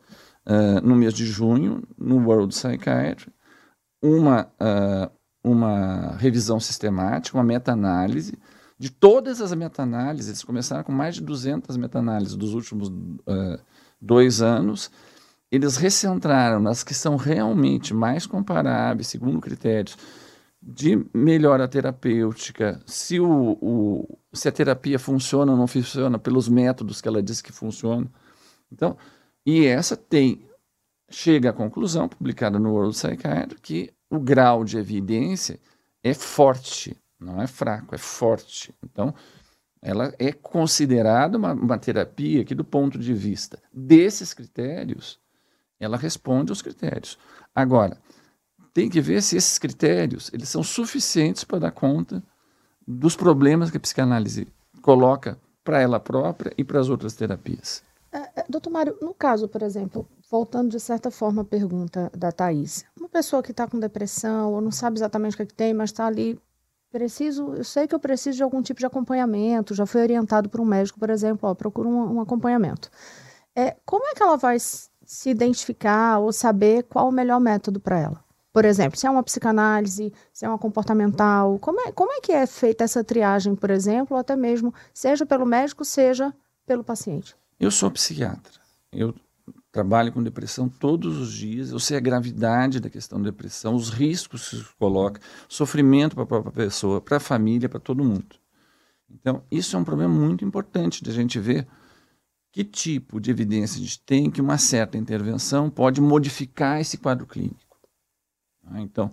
uh, no mês de junho, no World Psychiatry, uma, uh, uma revisão sistemática, uma meta-análise de todas as meta-análises. Eles começaram com mais de 200 meta-análises dos últimos uh, dois anos. Eles recentraram nas que são realmente mais comparáveis, segundo critérios de melhora terapêutica, se, o, o, se a terapia funciona ou não funciona pelos métodos que ela diz que funciona. Então, e essa tem chega à conclusão, publicada no World Psychiatry, que o grau de evidência é forte, não é fraco, é forte. Então, ela é considerada uma, uma terapia que, do ponto de vista desses critérios, ela responde aos critérios. Agora, tem que ver se esses critérios eles são suficientes para dar conta dos problemas que a psicanálise coloca para ela própria e para as outras terapias. É, é, doutor Mário, no caso, por exemplo, voltando de certa forma à pergunta da Thais, uma pessoa que está com depressão ou não sabe exatamente o que, é que tem, mas está ali, preciso, eu sei que eu preciso de algum tipo de acompanhamento, já foi orientado por um médico, por exemplo, procura um, um acompanhamento. É, como é que ela vai se identificar ou saber qual o melhor método para ela? Por exemplo, se é uma psicanálise, se é uma comportamental, como é, como é que é feita essa triagem, por exemplo, ou até mesmo, seja pelo médico, seja pelo paciente? Eu sou psiquiatra. Eu trabalho com depressão todos os dias, eu sei a gravidade da questão da depressão, os riscos que isso coloca, sofrimento para a própria pessoa, para a família, para todo mundo. Então, isso é um problema muito importante de a gente ver que tipo de evidência a gente tem que uma certa intervenção pode modificar esse quadro clínico. Tá? Então,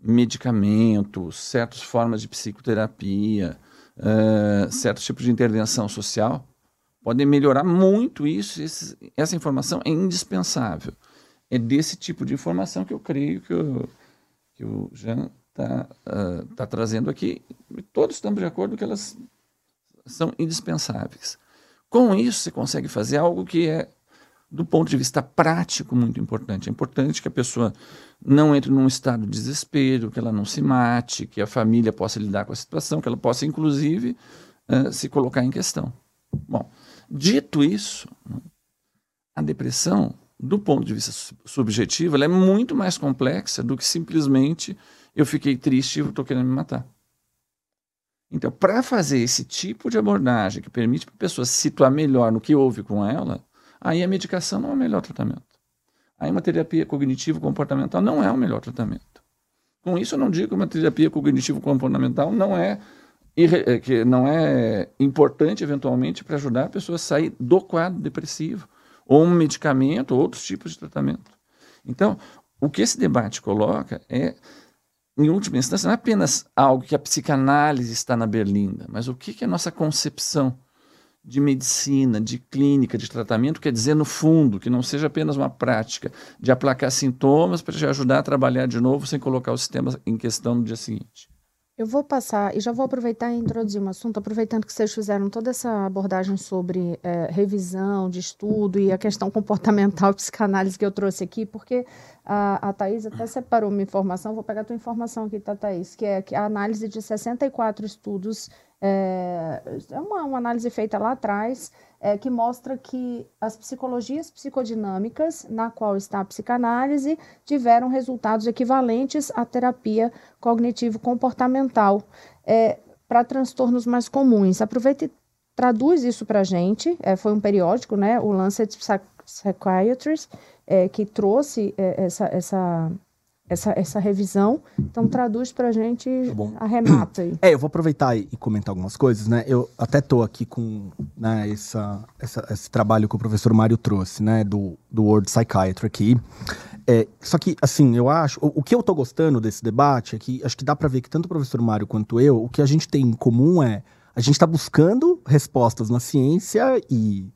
medicamentos, certas formas de psicoterapia, uh, certos tipos de intervenção social podem melhorar muito isso. Esse, essa informação é indispensável. É desse tipo de informação que eu creio que o, que o Jean está uh, tá trazendo aqui. Todos estamos de acordo que elas são indispensáveis. Com isso, você consegue fazer algo que é, do ponto de vista prático, muito importante. É importante que a pessoa não entre num estado de desespero, que ela não se mate, que a família possa lidar com a situação, que ela possa, inclusive, uh, se colocar em questão. Bom, Dito isso, a depressão, do ponto de vista subjetivo, ela é muito mais complexa do que simplesmente eu fiquei triste e estou querendo me matar. Então, para fazer esse tipo de abordagem que permite para a pessoa se situar melhor no que houve com ela, aí a medicação não é o melhor tratamento. Aí uma terapia cognitivo-comportamental não é o melhor tratamento. Com isso, eu não digo que uma terapia cognitivo-comportamental não é é, que não é importante eventualmente para ajudar a pessoa a sair do quadro depressivo, ou um medicamento, ou outros tipos de tratamento. Então, o que esse debate coloca é, em última instância, não é apenas algo que a psicanálise está na berlinda, mas o que, que a nossa concepção de medicina, de clínica, de tratamento quer dizer no fundo, que não seja apenas uma prática de aplacar sintomas para te ajudar a trabalhar de novo sem colocar o sistema em questão no dia seguinte. Eu vou passar e já vou aproveitar e introduzir um assunto, aproveitando que vocês fizeram toda essa abordagem sobre é, revisão de estudo e a questão comportamental psicanálise que eu trouxe aqui, porque a, a Thais até separou uma informação, vou pegar a tua informação aqui, tá, Thaís, que é a análise de 64 estudos, é, é uma, uma análise feita lá atrás, é, que mostra que as psicologias psicodinâmicas, na qual está a psicanálise, tiveram resultados equivalentes à terapia cognitivo-comportamental é, para transtornos mais comuns. Aproveita e traduz isso para a gente. É, foi um periódico, né, o Lancet Psychiatrist, é, que trouxe é, essa, essa essa, essa revisão. Então traduz pra gente, tá arremata aí. É, eu vou aproveitar e, comentar algumas coisas, né? Eu até tô aqui com né, essa, essa, esse trabalho que o professor Mário trouxe, né? Do, do World Psychiatry aqui. É, só que, assim, eu acho. O, o, que eu tô gostando desse debate é que acho que dá para ver que tanto o professor Mário quanto eu, o que a gente tem em comum é a gente está buscando respostas na ciência e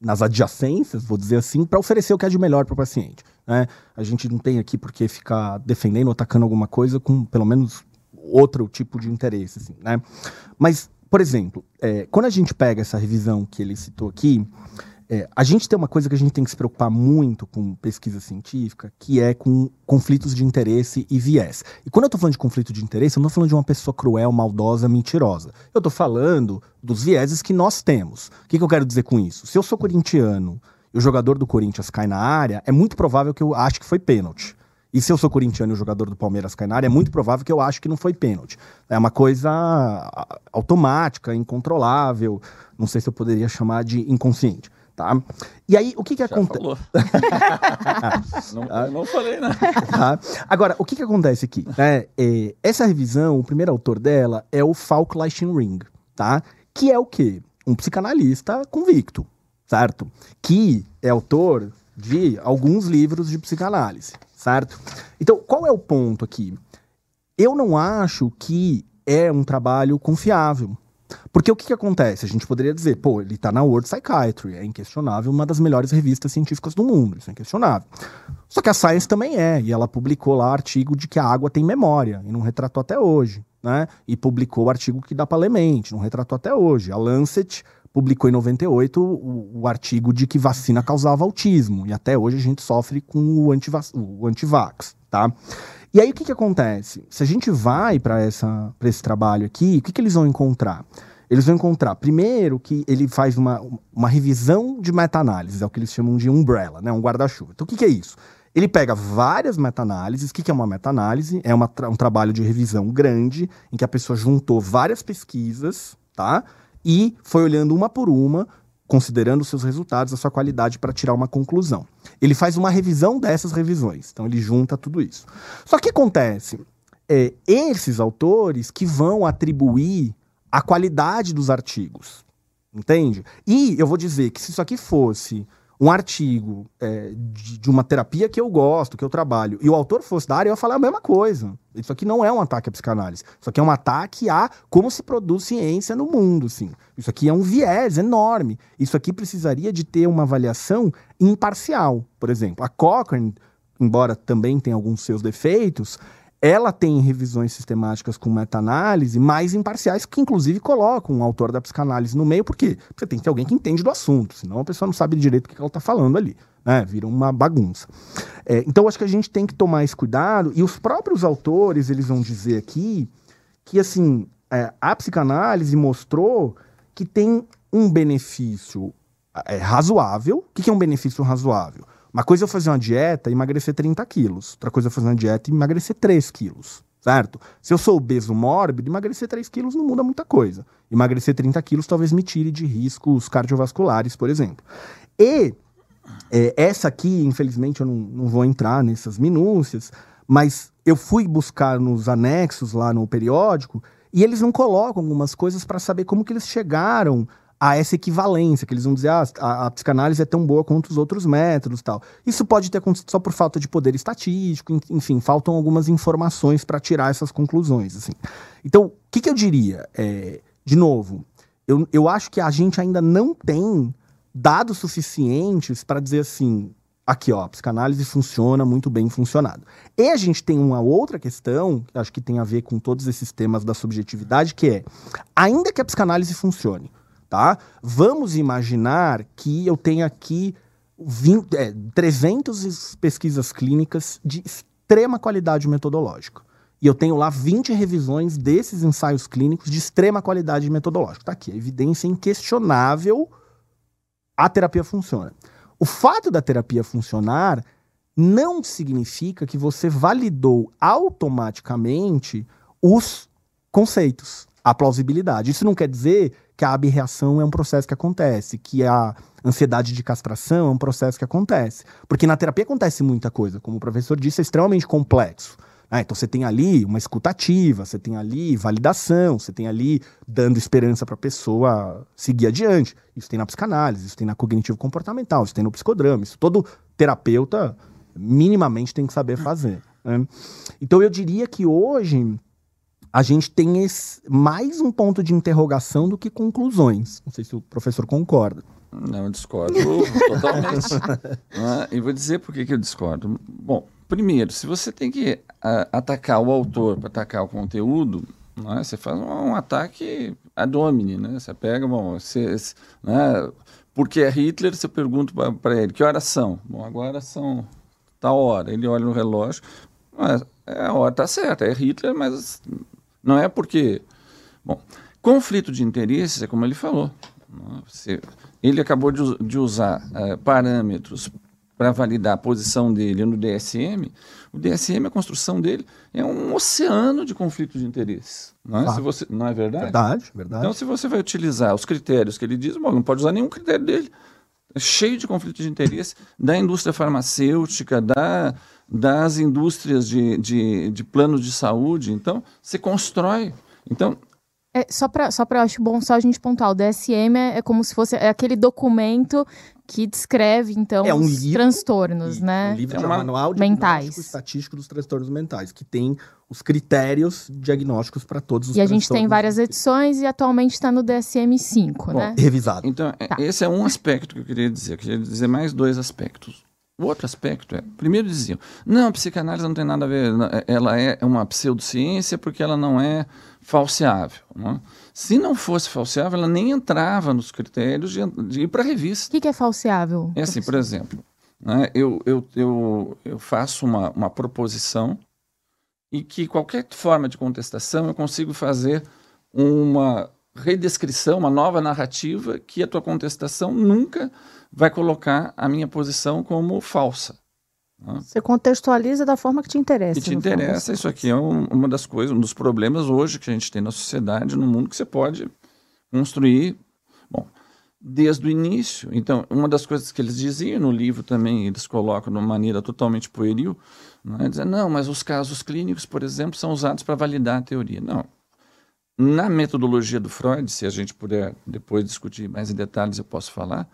nas adjacências, vou dizer assim, para oferecer o que é de melhor para o paciente. Né? A gente não tem aqui por que ficar defendendo ou atacando alguma coisa com pelo menos outro tipo de interesse. Assim, né? Mas, por exemplo, é, quando a gente pega essa revisão que ele citou aqui, é, a gente tem uma coisa que a gente tem que se preocupar muito com pesquisa científica, que é com conflitos de interesse e viés. E quando eu estou falando de conflito de interesse, eu não estou falando de uma pessoa cruel, maldosa, mentirosa. Eu estou falando dos vieses que nós temos. O que, que eu quero dizer com isso? Se eu sou corintiano e o jogador do Corinthians cai na área, é muito provável que eu ache que foi pênalti. E se eu sou corintiano e o jogador do Palmeiras cai na área, é muito provável que eu ache que não foi pênalti. É uma coisa automática, incontrolável. Não sei se eu poderia chamar de inconsciente. Tá? E aí, o que que acontece? não, não falei, né? Tá? Agora, o que que acontece aqui? É, é, essa revisão, o primeiro autor dela é o Falk Ring, tá? Que é o quê? Um psicanalista convicto, certo? Que é autor de alguns livros de psicanálise, certo? Então, qual é o ponto aqui? Eu não acho que é um trabalho confiável, porque o que, que acontece? A gente poderia dizer, pô, ele está na World Psychiatry, é inquestionável uma das melhores revistas científicas do mundo, isso é inquestionável. Só que a Science também é, e ela publicou lá artigo de que a água tem memória, e não retratou até hoje, né? E publicou o artigo que dá para ler mente, não retratou até hoje. A Lancet publicou em 98 o, o, artigo de que vacina causava autismo, e até hoje a gente sofre com o, antivax, o antivax, tá? E aí o que, que acontece? Se a gente vai para esse trabalho aqui, o que, que eles vão encontrar? Eles vão encontrar, primeiro, que ele faz uma, uma revisão de meta-análise, é o que eles chamam de umbrella, né? um guarda-chuva. Então o que, que é isso? Ele pega várias meta-análises. O que, que é uma meta-análise? É uma, um trabalho de revisão grande, em que a pessoa juntou várias pesquisas, tá? E foi olhando uma por uma, considerando os seus resultados, a sua qualidade para tirar uma conclusão. Ele faz uma revisão dessas revisões, então ele junta tudo isso. Só que acontece, é, esses autores que vão atribuir a qualidade dos artigos, entende? E eu vou dizer que se isso aqui fosse um artigo é, de, de, uma terapia que eu gosto, que eu trabalho, e o autor fosse da área, eu ia falar a mesma coisa. Isso aqui não é um ataque à psicanálise. Isso aqui é um ataque a como se produz ciência no mundo, assim. Isso aqui é um viés enorme. Isso aqui precisaria de ter uma avaliação imparcial. Por exemplo, a Cochrane, embora também tenha alguns seus defeitos, ela tem revisões sistemáticas com meta-análise mais imparciais, que inclusive colocam um autor da psicanálise no meio, por quê? Porque tem que ter alguém que entende do assunto, senão a pessoa não sabe direito o que ela está falando ali. Né? Vira uma bagunça. É, então, acho que a gente tem que tomar esse cuidado, e os próprios autores, eles vão dizer aqui que, assim, é, a psicanálise mostrou que tem um benefício é, razoável. O que, que é um benefício razoável? Uma coisa é eu fazer uma dieta e emagrecer 30 quilos. Outra coisa é eu fazer uma dieta e emagrecer 3 quilos. Certo? Se eu sou obeso mórbido, emagrecer 3 quilos não muda muita coisa. Emagrecer 30 quilos talvez me tire de riscos cardiovasculares, por exemplo. E é, essa aqui, infelizmente, eu não, não vou entrar nessas minúcias, mas eu fui buscar nos anexos lá no periódico e eles não colocam algumas coisas para saber como que eles chegaram a essa equivalência, que eles vão dizer, ah, a, a, psicanálise é tão boa quanto os outros métodos tal. Isso pode ter acontecido só por falta de poder estatístico, enfim, faltam algumas informações para tirar essas conclusões. Assim. Então, o que, que eu diria? É, de novo, eu, eu acho que a gente ainda não tem dados suficientes para dizer assim, aqui ó, a psicanálise funciona muito bem funcionado. E a gente tem uma outra questão, que acho que tem a ver com todos esses temas da subjetividade, que é, ainda que a psicanálise funcione, tá? Vamos imaginar que eu tenho aqui 20, é, 300 pesquisas clínicas de extrema qualidade metodológica. E eu tenho lá 20 revisões desses ensaios clínicos de extrema qualidade metodológica. Está aqui, a evidência inquestionável, a terapia funciona. O fato da terapia funcionar não significa que você validou automaticamente os conceitos, a plausibilidade. Isso não quer dizer que a abreação é um processo que acontece, que a ansiedade de castração é um processo que acontece. Porque na terapia acontece muita coisa, como o professor disse, é extremamente complexo. Né? Então você tem ali uma escutativa, você tem ali validação, você tem ali dando esperança para a pessoa seguir adiante. Isso tem na psicanálise, isso tem na cognitivo comportamental, isso tem no psicodrama, isso todo terapeuta minimamente tem que saber fazer. Né? Então eu diria que hoje a gente tem esse, mais um ponto de interrogação do que conclusões. Não sei se o professor concorda. Não, eu discordo totalmente. ah, e vou dizer por que, que eu discordo. Bom, primeiro, se você tem que atacar o autor para atacar o conteúdo, né, você faz um, um, ataque ad hominem, né? Você pega, bom, você, né, porque é Hitler, você pergunta para ele, que horas são? Bom, agora são tal hora. Ele olha no relógio, mas é, a hora está certa, é Hitler, mas não é porque. Bom, conflito de interesses é como ele falou. Você, ele acabou de, de usar uh, parâmetros para validar a posição dele no DSM. O DSM, a construção dele, é um oceano de conflito de interesses. Não é, você, não é verdade? Verdade, verdade. Então, se você vai utilizar os critérios que ele diz, bom, não pode usar nenhum critério dele. É cheio de conflito de interesse da indústria farmacêutica, da das indústrias de, de, de planos de saúde. Então, você constrói. Então, é, só para só para acho bom só a gente pontuar, o DSM é, é, como se fosse é aquele documento que descreve então é um os livro, transtornos, né? Um livro é um manual de mentais. estatístico dos transtornos mentais, que tem os critérios diagnósticos para todos os E a gente tem várias edições e atualmente está no DSM-5, né? Revisado. Então, tá. esse é um aspecto que eu queria dizer. Eu queria dizer mais dois aspectos. O outro aspecto é, primeiro diziam, não, a psicanálise não tem nada a ver, ela é uma pseudociência porque ela não é falseável. Não é? Se não fosse falseável, ela nem entrava nos critérios de, de ir para a revista. O que, que, é falseável? É assim, por exemplo, né, eu, eu, eu, eu faço uma, uma proposição e que qualquer forma de contestação eu consigo fazer uma redescrição, uma nova narrativa que a tua contestação nunca vai colocar a minha posição como falsa. Né? Você contextualiza da forma que te interessa. Que te interessa, isso aqui é um, uma das coisas, um dos problemas hoje que a gente tem na sociedade, no mundo, que você pode construir. Bom, desde o início. Então, uma das coisas que eles diziam no livro também, eles colocam de uma maneira totalmente pueril, é? Dizer, não, mas os casos clínicos, por exemplo, são usados para validar a teoria. Não. Na metodologia do Freud, se a gente puder depois discutir mais em detalhes, eu posso falar,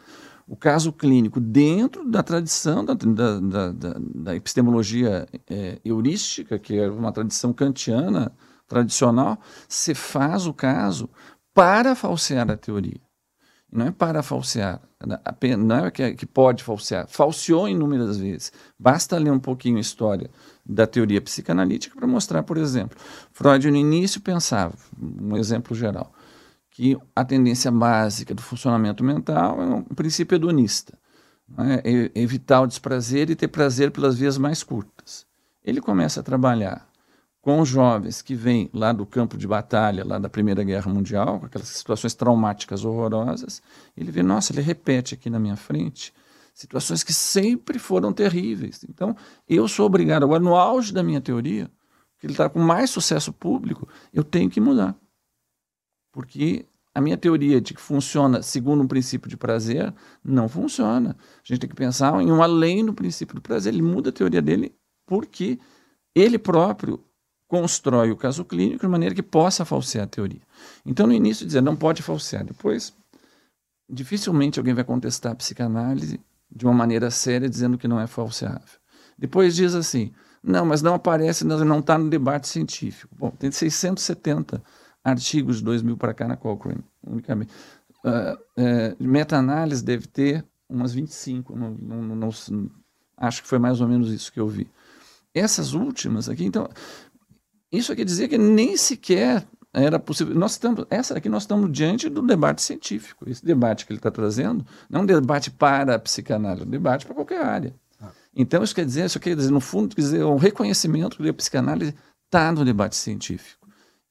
o caso clínico dentro da tradição da, da, da, da epistemologia é, heurística, que é uma tradição kantiana tradicional, se faz o caso para falsear a teoria. Não é para falsear, não é que, que pode falsear. Falseou inúmeras vezes. Basta ler um pouquinho a história da teoria psicanalítica para mostrar, por exemplo, Freud no início pensava, um exemplo geral, que a tendência básica do funcionamento mental é um princípio hedonista. É? Evitar o desprazer e ter prazer pelas vias mais curtas. Ele começa a trabalhar com os jovens que vêm lá do campo de batalha, lá da Primeira Guerra Mundial, com aquelas situações traumáticas horrorosas, ele vê, nossa, ele repete aqui na minha frente situações que sempre foram terríveis. Então, eu sou obrigado, agora no auge da minha teoria, que ele está com mais sucesso público, eu tenho que mudar. Porque a minha teoria de que funciona segundo um princípio de prazer não funciona. A gente tem que pensar em um além do princípio do prazer. Ele muda a teoria dele porque ele próprio constrói o caso clínico de maneira que possa falsear a teoria. Então, no início, dizer não pode falsear. Depois, dificilmente alguém vai contestar a psicanálise de uma maneira séria dizendo que não é falseável. Depois diz assim, não, mas não aparece, não está no debate científico. Bom, tem 670 artigos de 2000 para cá na Cochrane, unicamente. Uh, uh, Meta-análise deve ter umas 25, não, não, não, acho que foi mais ou menos isso que eu vi. Essas últimas aqui, então, isso quer dizer que nem sequer era possível. Nós estamos, essa aqui nós estamos diante do debate científico. Esse debate que ele está trazendo não é um debate para a psicanálise, é um debate para qualquer área. Ah. Então, isso quer dizer, isso quer dizer, no fundo, quer dizer, um reconhecimento que a psicanálise está no debate científico.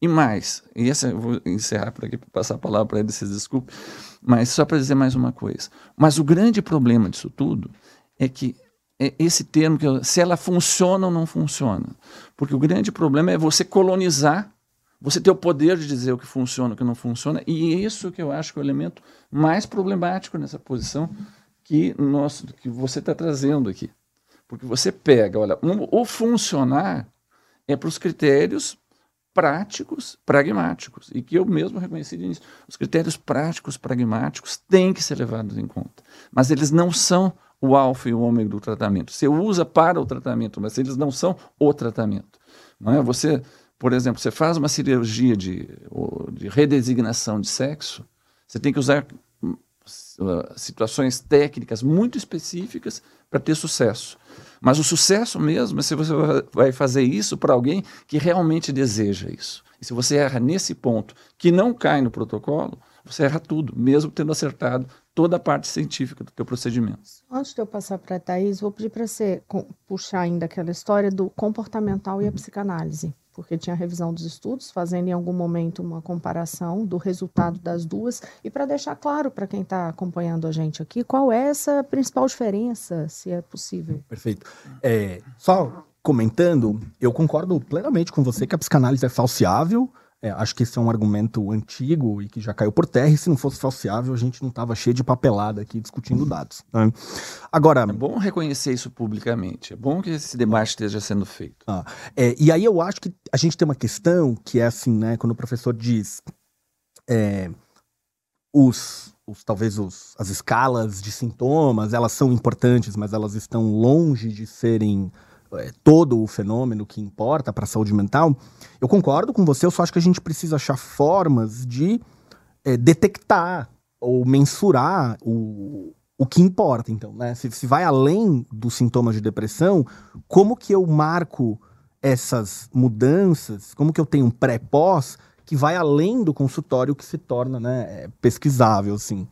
E mais, e essa eu vou encerrar por aqui passar a palavra para ele, vocês desculpem, mas só para dizer mais uma coisa. Mas o grande problema disso tudo é que é esse termo, que eu, se ela funciona ou não funciona. Porque o grande problema é você colonizar, você ter o poder de dizer o que funciona o que não funciona, e isso que eu acho que é o elemento mais problemático nessa posição que, nós, que você está trazendo aqui. Porque você pega, olha, um, o funcionar é para os critérios práticos, pragmáticos, e que eu mesmo reconheci de início. Os critérios práticos, pragmáticos têm que ser levados em conta, mas eles não são o alfa e o ômega do tratamento. Você usa para o tratamento, mas eles não são o tratamento. Não é? Você, por exemplo, você faz uma cirurgia de, de redesignação de sexo, você tem que usar uh, situações técnicas muito específicas para ter sucesso. Mas o sucesso mesmo é se você vai fazer isso para alguém que realmente deseja isso. E se você erra nesse ponto que não cai no protocolo, você erra tudo, mesmo tendo acertado toda a parte científica do teu procedimento. Antes de eu passar para a Thais, vou pedir para você puxar ainda aquela história do comportamental e a psicanálise, porque tinha revisão dos estudos, fazendo em algum momento uma comparação do resultado das duas, e para deixar claro para quem está acompanhando a gente aqui, qual é essa principal diferença, se é possível. Perfeito. É, só comentando, eu concordo plenamente com você que a psicanálise é falseável, é, acho que esse é um argumento antigo e que já caiu por terra, e se não fosse falseável, a gente não estava cheio de papelada aqui discutindo dados. Né? Agora. É bom reconhecer isso publicamente. É bom que esse debate esteja sendo feito. Ah, é, e aí eu acho que a gente tem uma questão que é assim, né? Quando o professor diz é, os, os, talvez os, as escalas de sintomas, elas são importantes, mas elas estão longe de serem é, todo o fenômeno que importa para a saúde mental, eu concordo com você, eu só acho que a gente precisa achar formas de é, detectar ou mensurar o, o que importa, então, né? Se, se vai além dos sintomas de depressão, como que eu marco essas mudanças, como que eu tenho um pré-pós que vai além do consultório que se torna né, é, pesquisável, assim.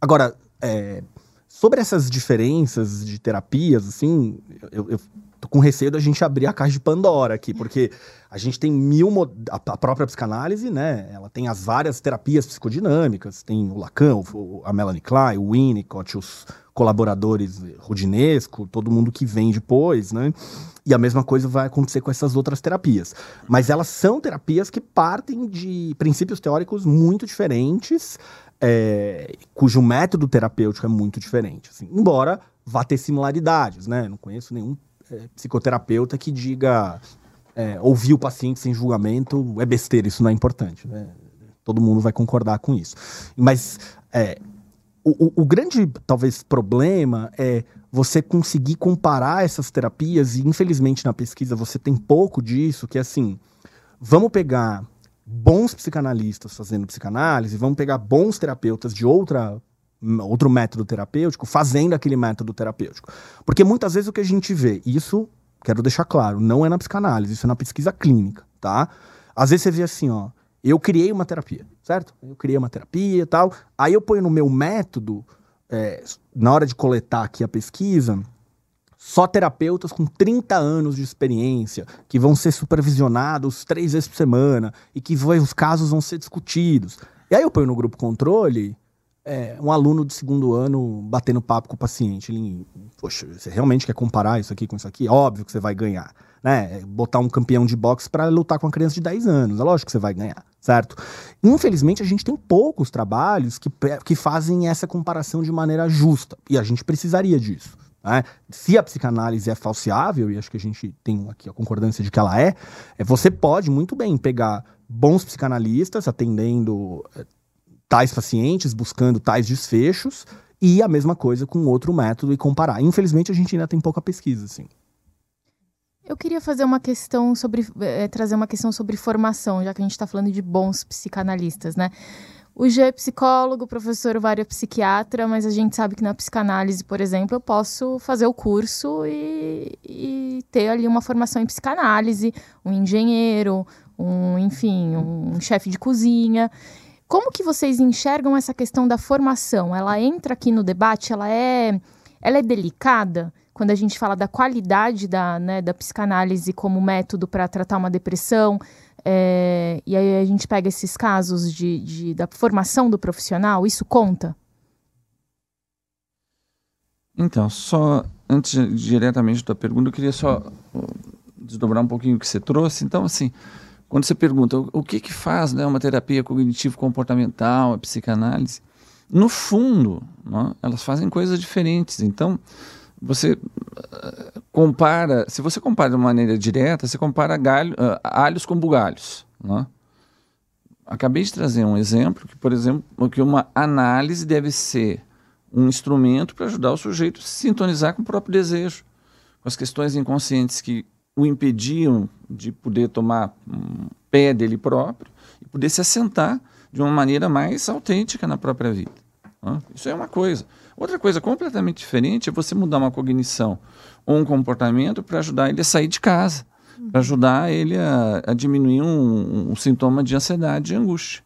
Agora, é, sobre essas diferenças de terapias, assim, eu, eu tô com receio da gente abrir a caixa de Pandora aqui, porque a gente tem mil. A própria psicanálise, né? Ela tem as várias terapias psicodinâmicas, tem o Lacan, a Melanie Klein, o Winnicott, os colaboradores Rudinesco, todo mundo que vem depois, né? E a mesma coisa vai acontecer com essas outras terapias. Mas elas são terapias que partem de princípios teóricos muito diferentes é, cujo método terapêutico é muito diferente. Assim, embora vá ter similaridades, né? Não conheço nenhum é, psicoterapeuta que diga é, ouvir o paciente sem julgamento é besteira, isso não é importante. Né? Todo mundo vai concordar com isso. Mas é, o, o, grande, talvez, problema é você conseguir comparar essas terapias, e infelizmente na pesquisa você tem pouco disso, que é assim, vamos pegar bons psicanalistas fazendo psicanálise, vamos pegar bons terapeutas de outra outro método terapêutico fazendo aquele método terapêutico. Porque muitas vezes o que a gente vê, isso quero deixar claro, não é na psicanálise, isso é na pesquisa clínica, tá? Às vezes você vê assim, ó, eu criei uma terapia, certo? Eu criei uma terapia e tal. Aí eu ponho no meu método, é, na hora de coletar aqui a pesquisa, só terapeutas com 30 anos de experiência, que vão ser supervisionados três vezes por semana e que vai, os casos vão ser discutidos. E aí eu ponho no grupo controle é, um aluno do segundo ano batendo papo com o paciente. Ele, poxa, você realmente quer comparar isso aqui com isso aqui? Óbvio que você vai ganhar né, botar um campeão de boxe para lutar com uma criança de 10 anos. É lógico que você vai ganhar, certo? Infelizmente, a gente tem poucos trabalhos que, que fazem essa comparação de maneira justa. E a gente precisaria disso. Né? Se a psicanálise é falseável, e acho que a gente tem aqui a concordância de que ela é, é você pode muito bem pegar bons psicanalistas atendendo é, tais pacientes, buscando tais desfechos, e a mesma coisa com outro método e comparar. Infelizmente, a gente ainda tem pouca pesquisa, assim. Eu queria fazer uma questão sobre é, trazer uma questão sobre formação, já que a gente está falando de bons psicanalistas, né? O G é psicólogo, o professor Vário é psiquiatra, mas a gente sabe que na psicanálise, por exemplo, eu posso fazer o curso e, e ter ali uma formação em psicanálise, um engenheiro, um, enfim, um chefe de cozinha. Como que vocês enxergam essa questão da formação? Ela entra aqui no debate? Ela é, ela é delicada? quando a gente fala da qualidade da, né, da psicanálise como método para tratar uma depressão, é, e aí a gente pega esses casos de, de, da formação do profissional, isso conta? Então, só antes diretamente da pergunta, eu queria só uh, desdobrar um pouquinho o que você trouxe. Então, assim, quando você pergunta o, que que faz né, uma terapia cognitivo-comportamental, a psicanálise, no fundo, né, elas fazem coisas diferentes. Então, você uh, compara, se você compara de maneira direta, você compara galho, uh, alhos com bugalhos. Né? Acabei de trazer um exemplo que, por exemplo, que uma análise deve ser um instrumento para ajudar o sujeito a se sintonizar com o próprio desejo, com as questões inconscientes que o impediam de poder tomar um pé dele próprio e poder se assentar de uma maneira mais autêntica na própria vida. Isso é uma coisa. Outra coisa completamente diferente é você mudar uma cognição ou um comportamento para ajudar ele a sair de casa, para ajudar ele a, a diminuir um, um, sintoma de ansiedade e angústia.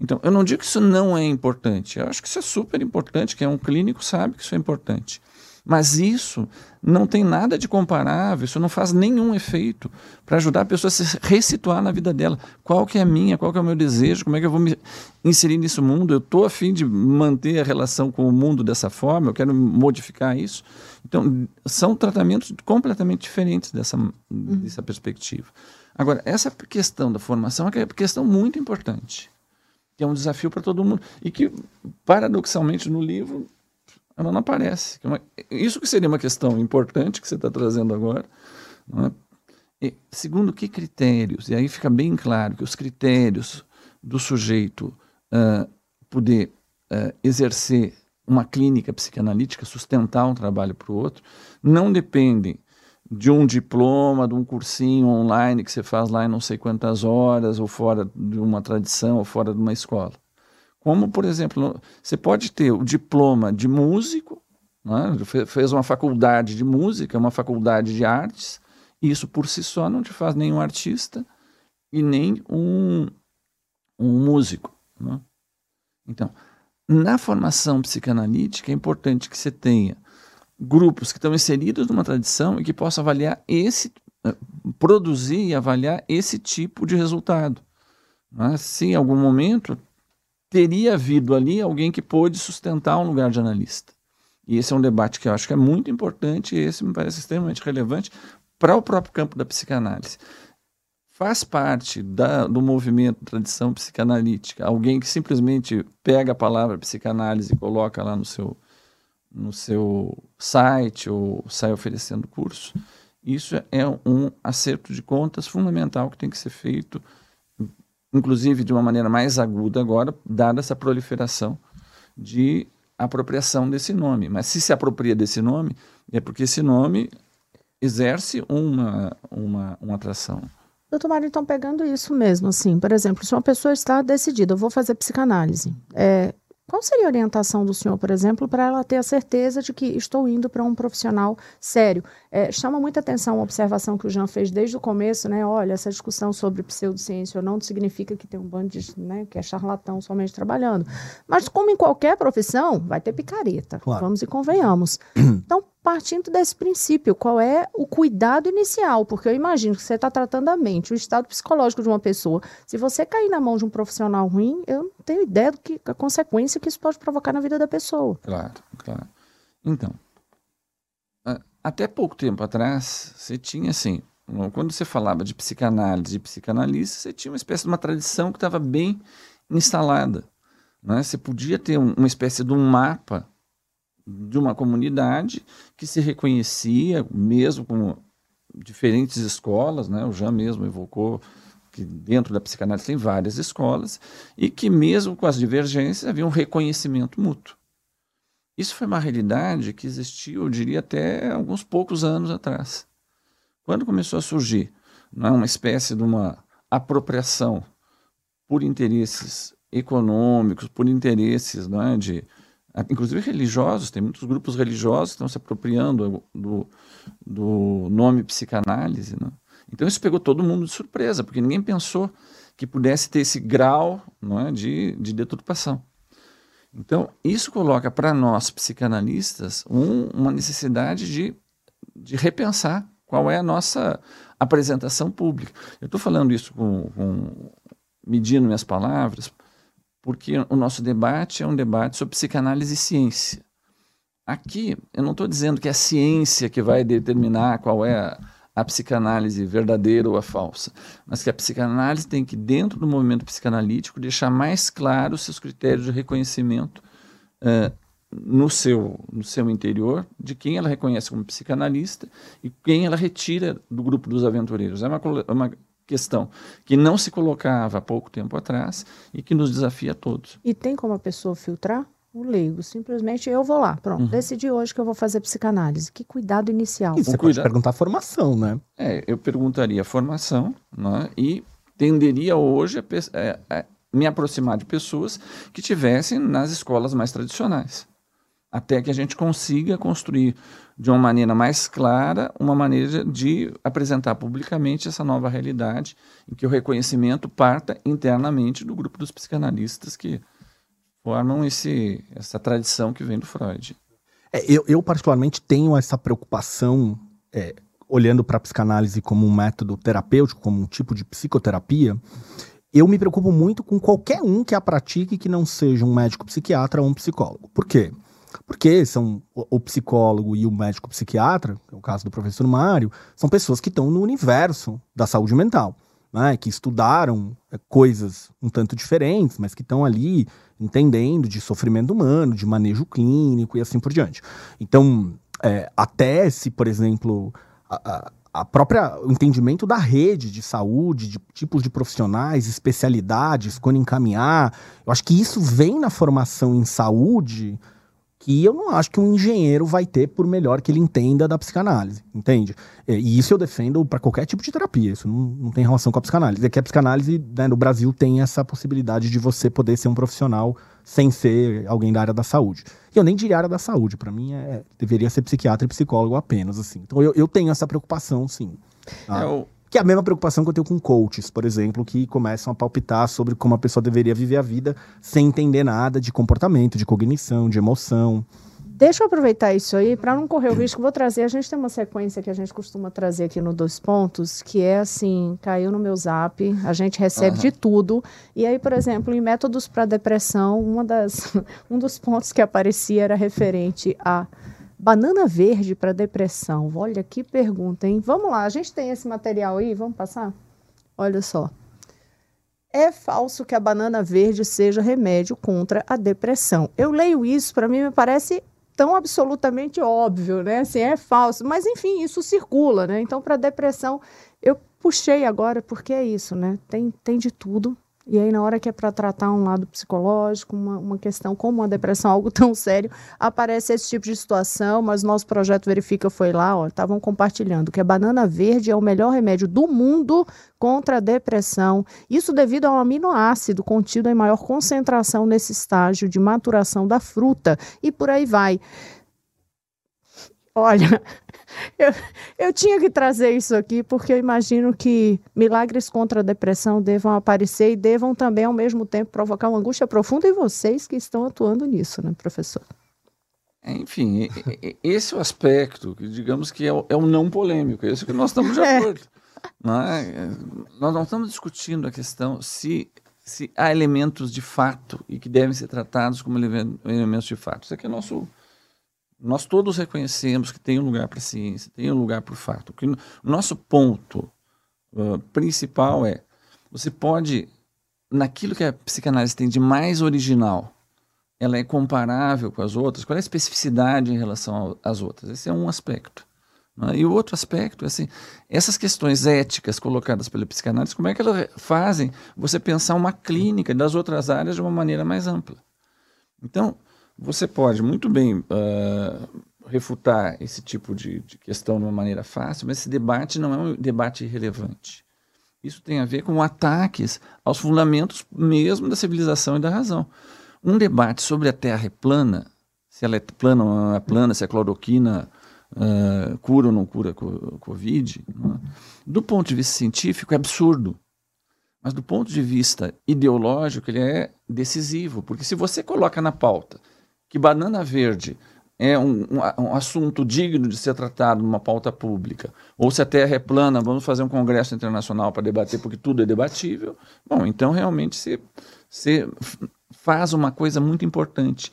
Então, eu não digo que isso não é importante, eu acho que isso é super importante, que é um clínico sabe que isso é importante. Mas isso não tem nada de comparável, isso não faz nenhum efeito para ajudar a pessoa a se ressituar na vida dela. Qual que é a minha, qual que é o meu desejo, como é que eu vou me inserir nesse mundo? Eu estou afim de manter a relação com o mundo dessa forma, eu quero modificar isso. Então, são tratamentos completamente diferentes dessa, uhum. dessa perspectiva. Agora, essa questão da formação é uma questão muito importante, que é um desafio para todo mundo, e que, paradoxalmente, no livro ela não aparece. É isso que seria uma questão importante que você está trazendo agora. É? E, segundo que critérios? E aí fica bem claro que os critérios do sujeito uh, poder uh, exercer uma clínica psicanalítica, sustentar um trabalho para o outro, não dependem de um diploma, de um cursinho online que você faz lá em não sei quantas horas, ou fora de uma tradição, ou fora de uma escola. Como, por exemplo, você pode ter o diploma de músico, né? fez uma faculdade de música, uma faculdade de artes, e isso por si só não te faz nenhum artista e nem um, um músico. Né? Então, na formação psicanalítica é importante que você tenha grupos que estão inseridos numa tradição e que possam avaliar esse, eh, produzir e avaliar esse tipo de resultado. Né? Se em algum momento teria havido ali alguém que pôde sustentar um lugar de analista. E esse é um debate que eu acho que é muito importante e esse me parece extremamente relevante para o próprio campo da psicanálise. faz parte da, do movimento tradição psicanalítica, alguém que simplesmente pega a palavra psicanálise e coloca lá no seu, no seu site ou sai oferecendo curso, isso é um acerto de contas fundamental que tem que ser feito, inclusive de uma maneira mais aguda agora, dada essa proliferação de apropriação desse nome. Mas se se apropria desse nome, é porque esse nome exerce uma, uma, uma atração. Doutor Mário, então, pegando isso mesmo, assim, por exemplo, se uma pessoa está decidida, eu vou fazer psicanálise, é, qual seria a orientação do senhor, por exemplo, para ela ter a certeza de que estou indo para um profissional sério? É, chama muita atenção a observação que o Jean fez desde o começo, né? Olha, essa discussão sobre pseudociência ou não significa que tem um bando de, né, que é charlatão somente trabalhando. Mas como em qualquer profissão, vai ter picareta. Claro. Vamos e convenhamos. Então, partindo desse princípio, qual é o cuidado inicial? Porque eu imagino que você está tratando a mente, o estado psicológico de uma pessoa. Se você cair na mão de um profissional ruim, eu não tenho ideia do que a consequência que isso pode provocar na vida da pessoa. Claro, claro. Então, até pouco tempo atrás, você tinha assim, quando você falava de psicanálise e psicanalista, você tinha uma espécie de uma tradição que estava bem instalada. Né? Você podia ter um, uma espécie de um mapa de uma comunidade que se reconhecia, mesmo com diferentes escolas, né? o Jean mesmo evocou que dentro da psicanálise tem várias escolas, e que mesmo com as divergências havia um reconhecimento mútuo. Isso foi uma realidade que existiu, eu diria, até alguns poucos anos atrás. Quando começou a surgir né, uma espécie de uma apropriação por interesses econômicos, por interesses né, de inclusive religiosos, tem muitos grupos religiosos que estão se apropriando do, do nome psicanálise. Né? Então isso pegou todo mundo de surpresa, porque ninguém pensou que pudesse ter esse grau não é, de, de deturpação. Então, isso coloca para nós, psicanalistas, um, uma necessidade de, de repensar qual é a nossa apresentação pública. Eu estou falando isso com, com, medindo minhas palavras, porque o nosso debate é um debate sobre psicanálise e ciência. Aqui, eu não estou dizendo que é a ciência que vai determinar qual é a, a, psicanálise verdadeira ou a falsa, mas que a psicanálise tem que, dentro do movimento psicanalítico, deixar mais claros seus critérios de reconhecimento uh, no, seu, no seu interior de quem ela reconhece como psicanalista e quem ela retira do grupo dos aventureiros. É uma, uma questão que não se colocava há pouco tempo atrás e que nos desafia a todos. E tem como a pessoa filtrar? O leigo, simplesmente eu vou lá, pronto, uhum. decidi hoje que eu vou fazer psicanálise. Que cuidado inicial. E você um pode perguntar a formação, né? É, eu perguntaria a formação né, e tenderia hoje a, é, a me aproximar de pessoas que tivessem nas escolas mais tradicionais até que a gente consiga construir de uma maneira mais clara uma maneira de apresentar publicamente essa nova realidade em que o reconhecimento parta internamente do grupo dos psicanalistas que formam esse, essa tradição que vem do Freud. É, eu, eu, particularmente tenho essa preocupação é, olhando para a psicanálise como um método terapêutico, como um tipo de psicoterapia, eu me preocupo muito com qualquer um que a pratique que não seja um médico psiquiatra ou um psicólogo. Por quê? Porque são o, psicólogo e o médico psiquiatra, é o caso do professor Mário, são pessoas que estão no universo da saúde mental, né, que estudaram é, coisas um tanto diferentes, mas que estão ali entendendo de sofrimento humano, de manejo clínico e assim por diante. Então, é, até se, por exemplo, a, a própria o entendimento da rede de saúde, de tipos de profissionais, especialidades, quando encaminhar, eu acho que isso vem na formação em saúde que eu não acho que um engenheiro vai ter por melhor que ele entenda da psicanálise, entende? E isso eu defendo para qualquer tipo de terapia, isso não, não tem relação com a psicanálise. É que a psicanálise né, no Brasil tem essa possibilidade de você poder ser um profissional sem ser alguém da área da saúde. E eu nem diria área da saúde, para mim é, deveria ser psiquiatra e psicólogo apenas, assim. Então eu, eu tenho essa preocupação, sim. Tá? É, que é a mesma preocupação que eu tenho com coaches, por exemplo, que começam a palpitar sobre como a pessoa deveria viver a vida sem entender nada de comportamento, de cognição, de emoção. Deixa eu aproveitar isso aí para não correr o risco. Vou trazer. A gente tem uma sequência que a gente costuma trazer aqui no Dois Pontos, que é assim: caiu no meu zap, a gente recebe uhum. de tudo. E aí, por exemplo, em métodos para depressão, uma das, um dos pontos que aparecia era referente a Banana verde para depressão. Olha que pergunta, hein? Vamos lá, a gente tem esse material aí, vamos passar? Olha só. É falso que a banana verde seja remédio contra a depressão. Eu leio isso, para mim me parece tão absolutamente óbvio, né? Assim, é falso, mas enfim, isso circula, né? Então, para depressão, eu puxei agora porque é isso, né? Tem, tem de tudo, e aí, na hora que é para tratar um lado psicológico, uma, uma questão como a depressão, algo tão sério, aparece esse tipo de situação, mas nosso projeto Verifica foi lá, ó, estavam compartilhando que a banana verde é o melhor remédio do mundo contra a depressão. Isso devido ao aminoácido contido em maior concentração nesse estágio de maturação da fruta. E por aí vai. Olha, eu, eu tinha que trazer isso aqui porque eu imagino que milagres contra a depressão devam aparecer e devam também, ao mesmo tempo, provocar uma angústia profunda em vocês que estão atuando nisso, né, professor? É, enfim, esse é o aspecto, que digamos que é o, é o não polêmico, é isso que nós estamos de é. acordo. É. Nós não estamos discutindo a questão se, se há elementos de fato e que devem ser tratados como elementos de fato. Isso aqui é nosso nós todos reconhecemos que tem um lugar para a ciência, tem um lugar para o fato. O nosso ponto uh, principal é: você pode, naquilo que a psicanálise tem de mais original, ela é comparável com as outras? Qual é a especificidade em relação às outras? Esse é um aspecto. Né? E o outro aspecto é assim: essas questões éticas colocadas pela psicanálise, como é que elas fazem você pensar uma clínica das outras áreas de uma maneira mais ampla? Então, você pode muito bem uh, refutar esse tipo de, de, questão de uma maneira fácil, mas esse debate não é um debate irrelevante. Isso tem a ver com ataques aos fundamentos mesmo da civilização e da razão. Um debate sobre a Terra é plana, se ela é plana ou não é plana, se a cloroquina uh, cura ou não cura a Covid, não é? do ponto de vista científico é absurdo. Mas do ponto de vista ideológico, ele é decisivo, porque se você coloca na pauta que banana verde é um, um, um, assunto digno de ser tratado numa pauta pública, ou se a Terra é plana, vamos fazer um congresso internacional para debater, porque tudo é debatível, bom, então realmente você, você faz uma coisa muito importante.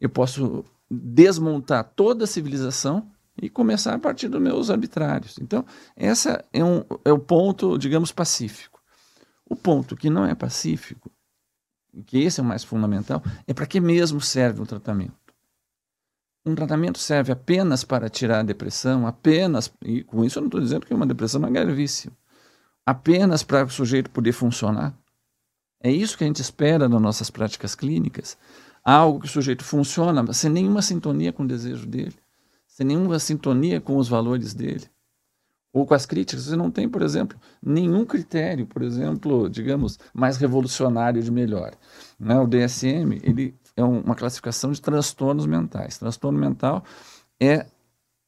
Eu posso desmontar toda a civilização e começar a partir dos meus arbitrários. Então, esse é, um, é o ponto, digamos, pacífico. O ponto que não é pacífico que esse é o mais fundamental, é para que mesmo serve o tratamento. Um tratamento serve apenas para tirar a depressão, apenas, e com isso eu não estou dizendo que uma depressão é gravíssima, apenas para o sujeito poder funcionar. É isso que a gente espera nas nossas práticas clínicas. Algo que o sujeito funciona sem nenhuma sintonia com o desejo dele, sem nenhuma sintonia com os valores dele ou com as críticas, você não tem, por exemplo, nenhum critério, por exemplo, digamos, mais revolucionário de melhor. Né? O DSM ele é uma classificação de transtornos mentais. Transtorno mental é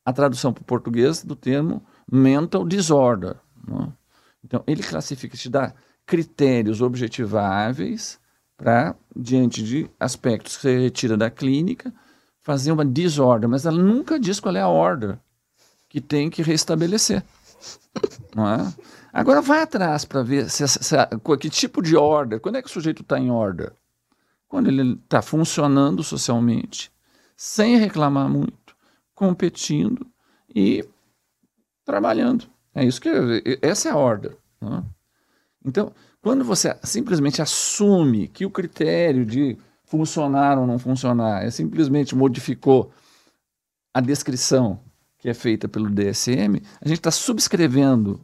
a tradução para o português do termo mental disorder. Né? Então, ele classifica, te dá critérios objetiváveis para, diante de aspectos que você retira da clínica, fazer uma disorder, mas ela nunca diz qual é a order que tem que restabelecer. Não é? Agora vai atrás para ver se, se, que tipo de order, quando é que o sujeito está em order? Quando ele está funcionando socialmente, sem reclamar muito, competindo e trabalhando. É isso que essa é a order. É? Então, quando você simplesmente assume que o critério de funcionar ou não funcionar é simplesmente modificou a descrição que é feita pelo DSM, a gente está subscrevendo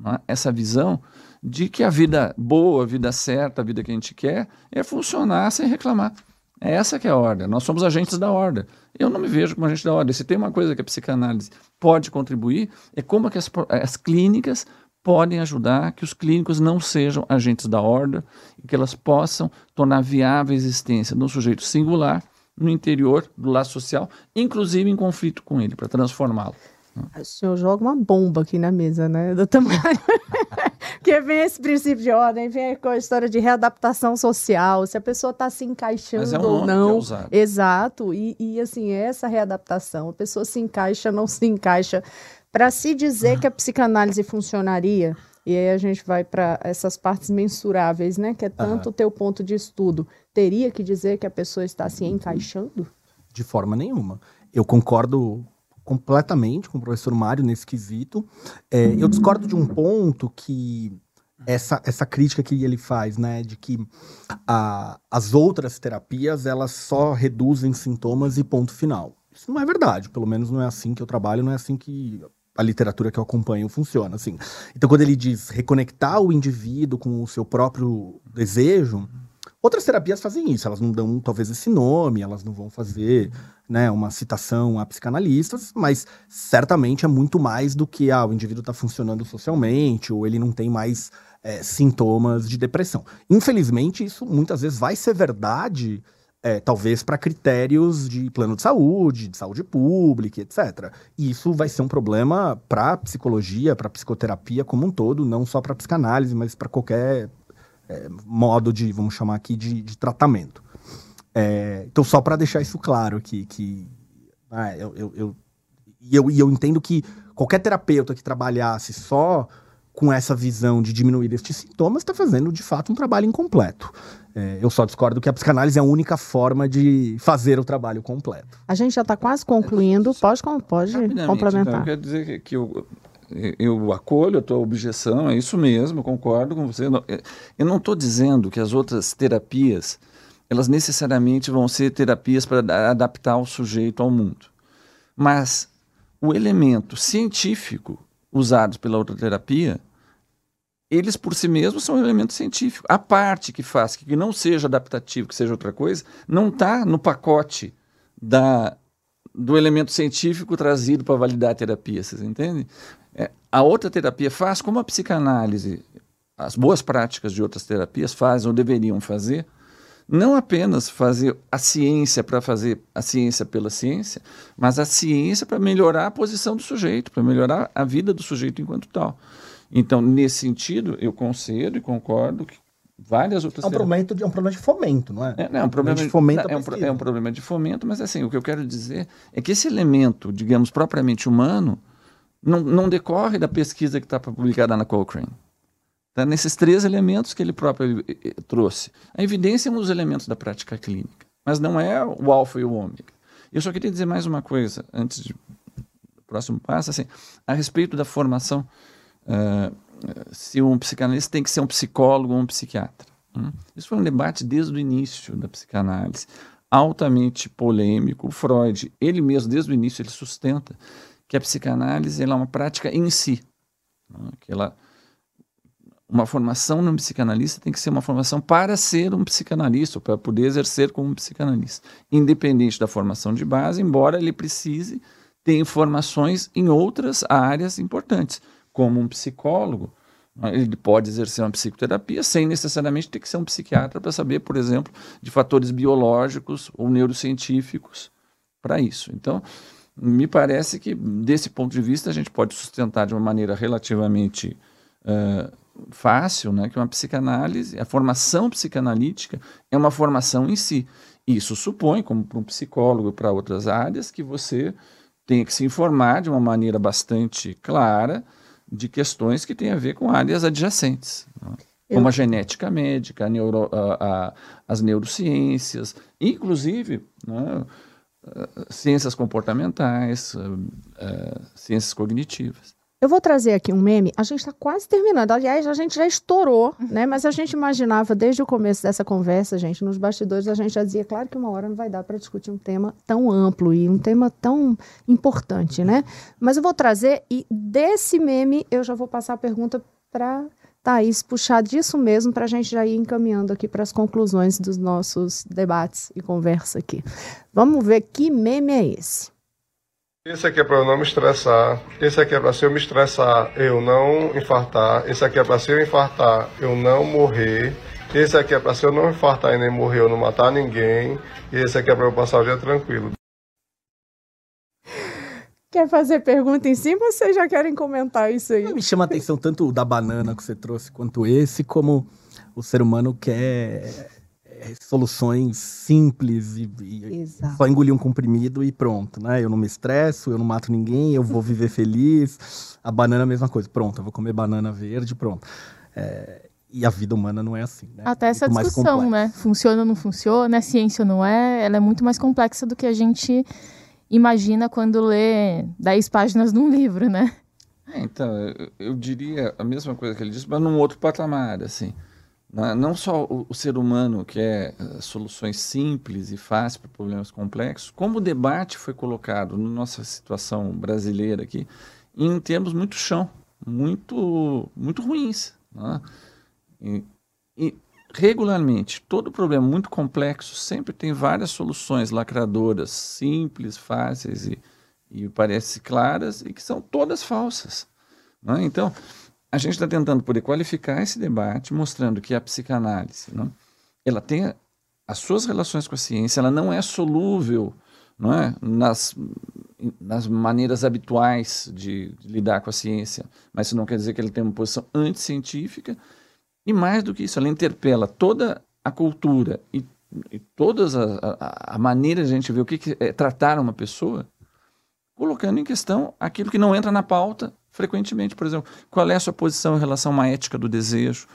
né, essa visão de que a vida boa, a vida certa, a vida que a gente quer é funcionar sem reclamar. É essa que é a ordem. Nós somos agentes da ordem. Eu não me vejo como agente da ordem. Se tem uma coisa que a psicanálise pode contribuir, é como que as, as clínicas podem ajudar que os clínicos não sejam agentes da ordem e que elas possam tornar viável a existência de um sujeito singular no interior do laço social, inclusive em conflito com ele, para transformá-lo. O senhor joga uma bomba aqui na mesa, né, doutor Mário? Porque vem esse princípio de ordem, vem com a história de readaptação social, se a pessoa está se encaixando é um ou não. É Exato. E, e, assim, essa readaptação, a pessoa se encaixa, não se encaixa. Para se dizer que a psicanálise funcionaria, e aí a gente vai para essas partes mensuráveis, né? Que é tanto o teu ponto de estudo. Teria que dizer que a pessoa está se encaixando? De forma nenhuma. Eu concordo completamente com o professor Mário nesse quesito. É, eu discordo de um ponto que essa, essa crítica que ele faz, né, de que a, as outras terapias elas só reduzem sintomas e ponto final. Isso não é verdade, pelo menos não é assim que eu trabalho, não é assim que a literatura que eu acompanho funciona, assim. Então, quando ele diz reconectar o indivíduo com o seu próprio desejo, outras terapias fazem isso. Elas não dão, talvez, esse nome, elas não vão fazer né, uma citação a psicanalistas, mas certamente é muito mais do que ah, o indivíduo está funcionando socialmente ou ele não tem mais é, sintomas de depressão. Infelizmente, isso muitas vezes vai ser verdade é, talvez para critérios de plano de saúde, de saúde pública, etc. E isso vai ser um problema para psicologia, para psicoterapia como um todo, não só para psicanálise, mas para qualquer é, modo de, vamos chamar aqui, de, de tratamento. É, então, só para deixar isso claro aqui, que ah, eu, eu, eu, e eu, e eu entendo que qualquer terapeuta que trabalhasse só com essa visão de diminuir estes sintomas está fazendo de fato um trabalho incompleto. É, eu só discordo que a psicanálise é a única forma de fazer o trabalho completo. A gente já está quase concluindo, pode, pode complementar. Então, quer dizer que eu, eu acolho a tua objeção, é isso mesmo, concordo com você. Eu não estou dizendo que as outras terapias, elas necessariamente vão ser terapias para adaptar o sujeito ao mundo. Mas o elemento científico usado pela outra terapia eles por si mesmos são um elemento científico. A parte que faz que não seja adaptativo, que seja outra coisa, não está no pacote da, do elemento científico trazido para validar a terapia, vocês entendem? A outra terapia faz como a psicanálise, as boas práticas de outras terapias fazem ou deveriam fazer, não apenas fazer a ciência para fazer a ciência pela ciência, mas a ciência para melhorar a posição do sujeito, para melhorar a vida do sujeito enquanto tal. Então, nesse sentido, eu concedo e concordo que várias outras... É um, problema de, é um problema de fomento, não é? É, não, é um problema de fomento. É um, é um problema de fomento, mas assim, o que eu quero dizer é que esse elemento, digamos, propriamente humano, não, não decorre da pesquisa que está publicada na Cochrane. Tá nesses três elementos que ele próprio eh, eh, trouxe. A evidência é um dos elementos da prática clínica, mas não é o alfa e o ômega. Eu só queria dizer mais uma coisa, antes do próximo passo, assim, a respeito da formação uh, se um psicanalista tem que ser um psicólogo ou um psiquiatra. Hum? Isso foi um debate desde o início da psicanálise, altamente polêmico. O Freud, ele mesmo, desde o início, ele sustenta que a psicanálise é uma prática em si. Né? Que ela, uma formação no psicanalista tem que ser uma formação para ser um psicanalista, para poder exercer como um psicanalista, independente da formação de base, embora ele precise ter informações em outras áreas importantes como um psicólogo, né, ele pode exercer uma psicoterapia sem necessariamente ter que ser um psiquiatra para saber, por exemplo, de fatores biológicos ou neurocientíficos para isso. Então, me parece que, desse ponto de vista, a gente pode sustentar de uma maneira relativamente uh, fácil né, que uma psicanálise, a formação psicanalítica é uma formação em si. Isso supõe, como para um psicólogo para outras áreas, que você tenha que se informar de uma maneira bastante clara de questões que têm a ver com áreas adjacentes, né? como a genética médica, a neuro, a, a, as neurociências, inclusive né, ciências comportamentais, ciências cognitivas. Eu vou trazer aqui um meme. A gente está quase terminando. Aliás, a gente já estourou, né? Mas a gente imaginava desde o começo dessa conversa, gente, nos bastidores, a gente já dizia, claro que uma hora não vai dar para discutir um tema tão amplo e um tema tão importante, né? Mas eu vou trazer, e desse meme eu já vou passar a pergunta para Thaís puxar disso mesmo para a gente já ir encaminhando aqui para as conclusões dos nossos debates e conversa aqui. Vamos ver que meme é esse. Esse aqui é para eu não me estressar. Esse aqui é para se eu me estressar, eu não infartar. Esse aqui é para se eu infartar, eu não morrer. Esse aqui é para se eu não infartar e nem morrer, eu não matar ninguém. E esse aqui é para eu passar o dia tranquilo. Quer fazer pergunta em cima ou vocês já querem comentar isso aí? Me chama a atenção tanto o da banana que você trouxe quanto esse, como o ser humano quer é, soluções simples e, e só engolir um comprimido e pronto, né? Eu não me estresso, eu não mato ninguém, eu vou viver feliz. A banana é a mesma coisa, pronto, eu vou comer banana verde, pronto. É, e a vida humana não é assim, né? Até essa muito discussão, né? Funciona ou não funciona, é ciência ou não é, ela é muito mais complexa do que a gente imagina quando lê 10 páginas num livro, né? É, então, eu, eu, diria a mesma coisa que ele disse, mas num outro patamar, assim. Não, não só o, o, ser humano quer uh, soluções simples e fáceis para problemas complexos, como o debate foi colocado na nossa situação brasileira aqui, em termos muito chão, muito, muito ruins. Né? E, e, regularmente, todo problema muito complexo sempre tem várias soluções lacradoras, simples, fáceis e, e parece claras, e que são todas falsas. Né? Então, a gente está tentando poder qualificar esse debate, mostrando que a psicanálise, né, ela tem as suas relações com a ciência, ela não é solúvel não é, nas, nas maneiras habituais de, de, lidar com a ciência, mas isso não quer dizer que ele tem uma posição anticientífica, e mais do que isso, ela interpela toda a cultura e, e toda a, a, a, maneira de a gente ver o que, que é tratar uma pessoa, colocando em questão aquilo que não entra na pauta frequentemente. Por exemplo, qual é a sua posição em relação a uma ética do desejo,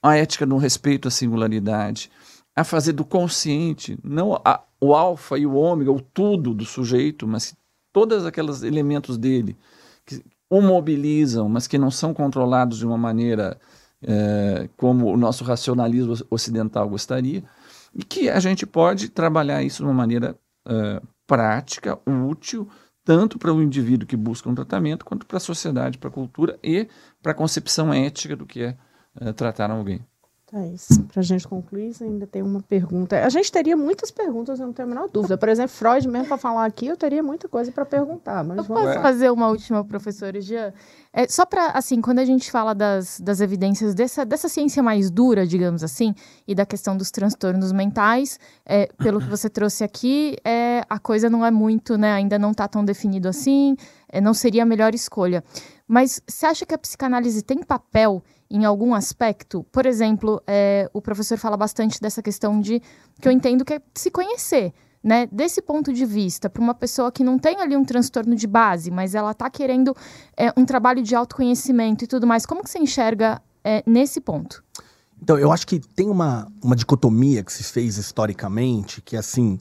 a ética do respeito à singularidade, a fazer do consciente, não a, o alfa e o ômega, o tudo do sujeito, mas todos aqueles elementos dele que o mobilizam, mas que não são controlados de uma maneira é, como o nosso racionalismo ocidental gostaria, e que a gente pode trabalhar isso de uma maneira é, prática, útil, tanto para o indivíduo que busca um tratamento, quanto para a sociedade, para a cultura e para a concepção ética do que é, é tratar alguém. Thaís, para a gente concluir, ainda tem uma pergunta. A gente teria muitas perguntas, eu não tenho a menor dúvida. Por exemplo, Freud, mesmo para falar aqui, eu teria muita coisa para perguntar. Mas eu posso lá. fazer uma última, professora Jean? É, só para, assim, quando a gente fala das, das evidências dessa, dessa ciência mais dura, digamos assim, e da questão dos transtornos mentais, é, pelo que você trouxe aqui, é, a coisa não é muito, né, ainda não está tão definido assim, é, não seria a melhor escolha. Mas você acha que a psicanálise tem papel em algum aspecto? Por exemplo, é, o professor fala bastante dessa questão de que eu entendo que é se conhecer. Né, desse ponto de vista, para uma pessoa que não tem ali um transtorno de base, mas ela está querendo é, um trabalho de autoconhecimento e tudo mais, como que você enxerga é, nesse ponto? Então, eu acho que tem uma, uma dicotomia que se fez historicamente, que é assim,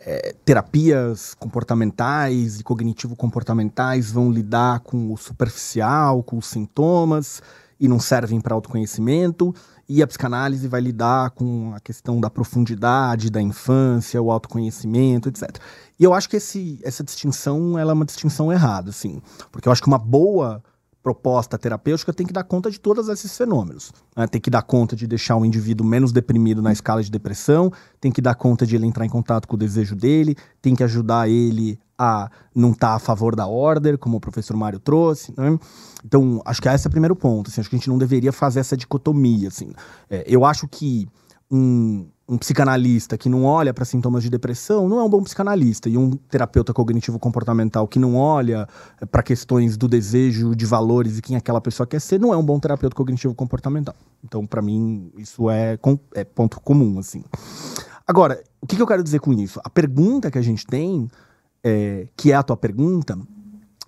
é, terapias comportamentais e cognitivo-comportamentais vão lidar com o superficial, com os sintomas, e não servem para autoconhecimento, e a psicanálise vai lidar com a questão da profundidade da infância, o autoconhecimento, etc. E eu acho que esse, essa distinção ela é uma distinção errada, assim, porque eu acho que uma boa proposta terapêutica tem que dar conta de todos esses fenômenos. Né? Tem que dar conta de deixar o indivíduo menos deprimido na escala de depressão, tem que dar conta de ele entrar em contato com o desejo dele, tem que ajudar ele a não estar tá a favor da order, como o professor Mário trouxe. Né? Então, acho que esse é o primeiro ponto. Assim, acho que a gente não deveria fazer essa dicotomia. Assim. É, eu acho que um, um psicanalista que não olha para sintomas de depressão não é um bom psicanalista. E um terapeuta cognitivo-comportamental que não olha eh, para questões do desejo, de valores e quem aquela pessoa quer ser, não é um bom terapeuta cognitivo-comportamental. Então, para mim, isso é, é, ponto comum, assim. Agora, o que, que, eu quero dizer com isso? A pergunta que a gente tem, é, que é a tua pergunta,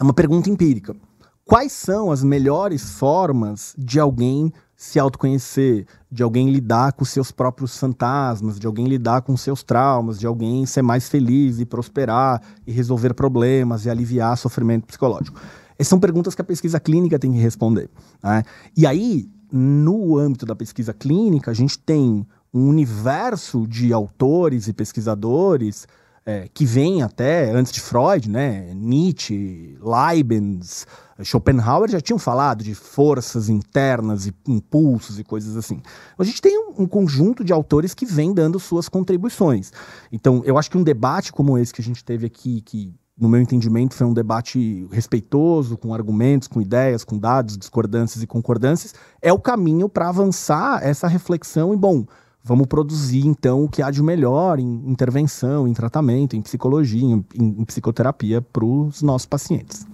é uma pergunta empírica. Quais são as melhores formas de alguém se autoconhecer, de alguém lidar com seus próprios fantasmas, de alguém lidar com seus traumas, de alguém ser mais feliz e prosperar e resolver problemas e aliviar sofrimento psicológico. Essas são perguntas que a pesquisa clínica tem que responder. Né? E aí, no âmbito da pesquisa clínica, a gente tem um universo de autores e pesquisadores é, que vem até antes de Freud, né? Nietzsche, Leibniz, Schopenhauer já tinham falado de forças internas e impulsos e coisas assim. A gente tem um, um, conjunto de autores que vem dando suas contribuições. Então, eu acho que um debate como esse que a gente teve aqui, que no meu entendimento foi um debate respeitoso, com argumentos, com ideias, com dados, discordâncias e concordâncias, é o caminho para avançar essa reflexão e, bom, vamos produzir então o que há de melhor em intervenção, em tratamento, em psicologia, em, em psicoterapia para os nossos pacientes.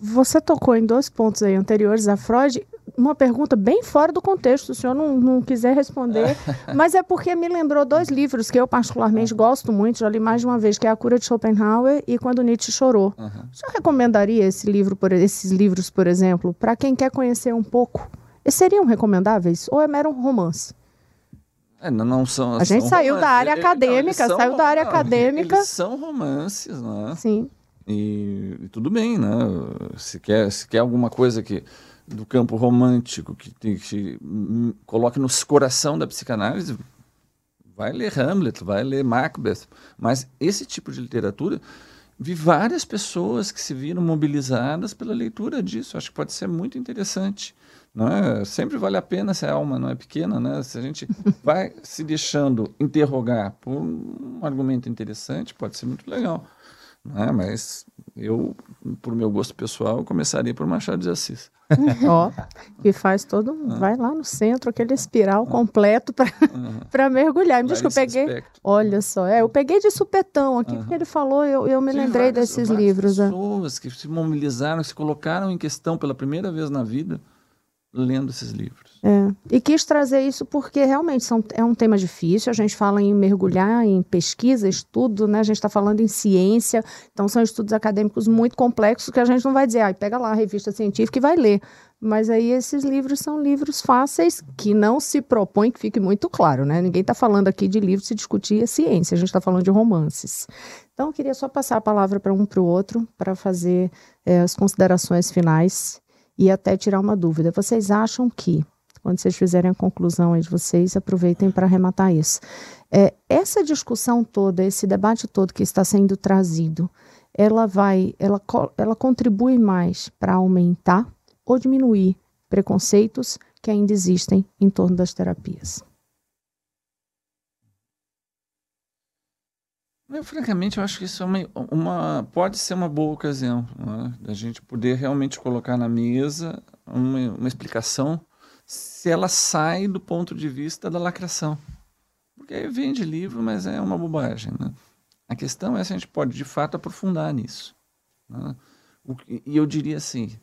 Você tocou em dois pontos aí anteriores a Freud. Uma pergunta bem fora do contexto, o senhor não, não quiser responder, mas é porque me lembrou dois livros que eu particularmente gosto muito, já li mais de uma vez, que é A Cura de Schopenhauer e Quando Nietzsche Chorou. Uhum. O senhor recomendaria esse livro, por, esses livros, por exemplo, para quem quer conhecer um pouco? Eles seriam recomendáveis ou é mero romance? É, não, não são, a gente saiu romances. da área acadêmica, não, saiu da área acadêmica. São romances, não é? Sim. E, e, tudo bem, né? Se quer, se quer alguma coisa que do campo romântico que te, te coloque no coração da psicanálise, vai ler Hamlet, vai ler Macbeth. Mas esse tipo de literatura, vi várias pessoas que se viram mobilizadas pela leitura disso. Acho que pode ser muito interessante. Não é? Sempre vale a pena se a alma não é pequena, né? Se a gente vai se deixando interrogar por um argumento interessante, pode ser muito legal. Né? Mas eu, por meu gosto pessoal, começaria por Machado de Assis. Ó, e faz todo. Ah. Vai lá no centro, aquele espiral ah. completo para mergulhar. Me diz que eu peguei. Aspecto. Olha só, é, eu peguei de supetão aqui, porque ele falou, eu, eu me Tem lembrei várias, desses várias livros. Né? pessoas que se mobilizaram, se colocaram em questão pela primeira vez na vida lendo esses livros. É. E quis trazer isso porque realmente são, é um tema difícil. A gente fala em mergulhar em pesquisa, estudo, né? A gente está falando em ciência, então são estudos acadêmicos muito complexos que a gente não vai dizer, ah, pega lá a revista científica e vai ler. Mas aí esses livros são livros fáceis que não se propõem, que fique muito claro, né? Ninguém está falando aqui de livros se discutir a ciência, a gente está falando de romances. Então, eu queria só passar a palavra para um para o outro para fazer é, as considerações finais e até tirar uma dúvida. Vocês acham que, quando vocês fizerem a conclusão aí de vocês, aproveitem para arrematar isso. É, essa discussão toda, esse debate todo que está sendo trazido, ela vai, ela, ela contribui mais para aumentar ou diminuir preconceitos que ainda existem em torno das terapias? Eu, francamente, eu acho que isso é uma, uma pode ser uma boa ocasião né, da gente poder realmente colocar na mesa uma, uma, explicação se ela sai do ponto de vista da lacração. Porque aí vende livro, mas é uma bobagem. Né? A questão é se a gente pode, de fato, aprofundar nisso. Né? O, e eu diria assim,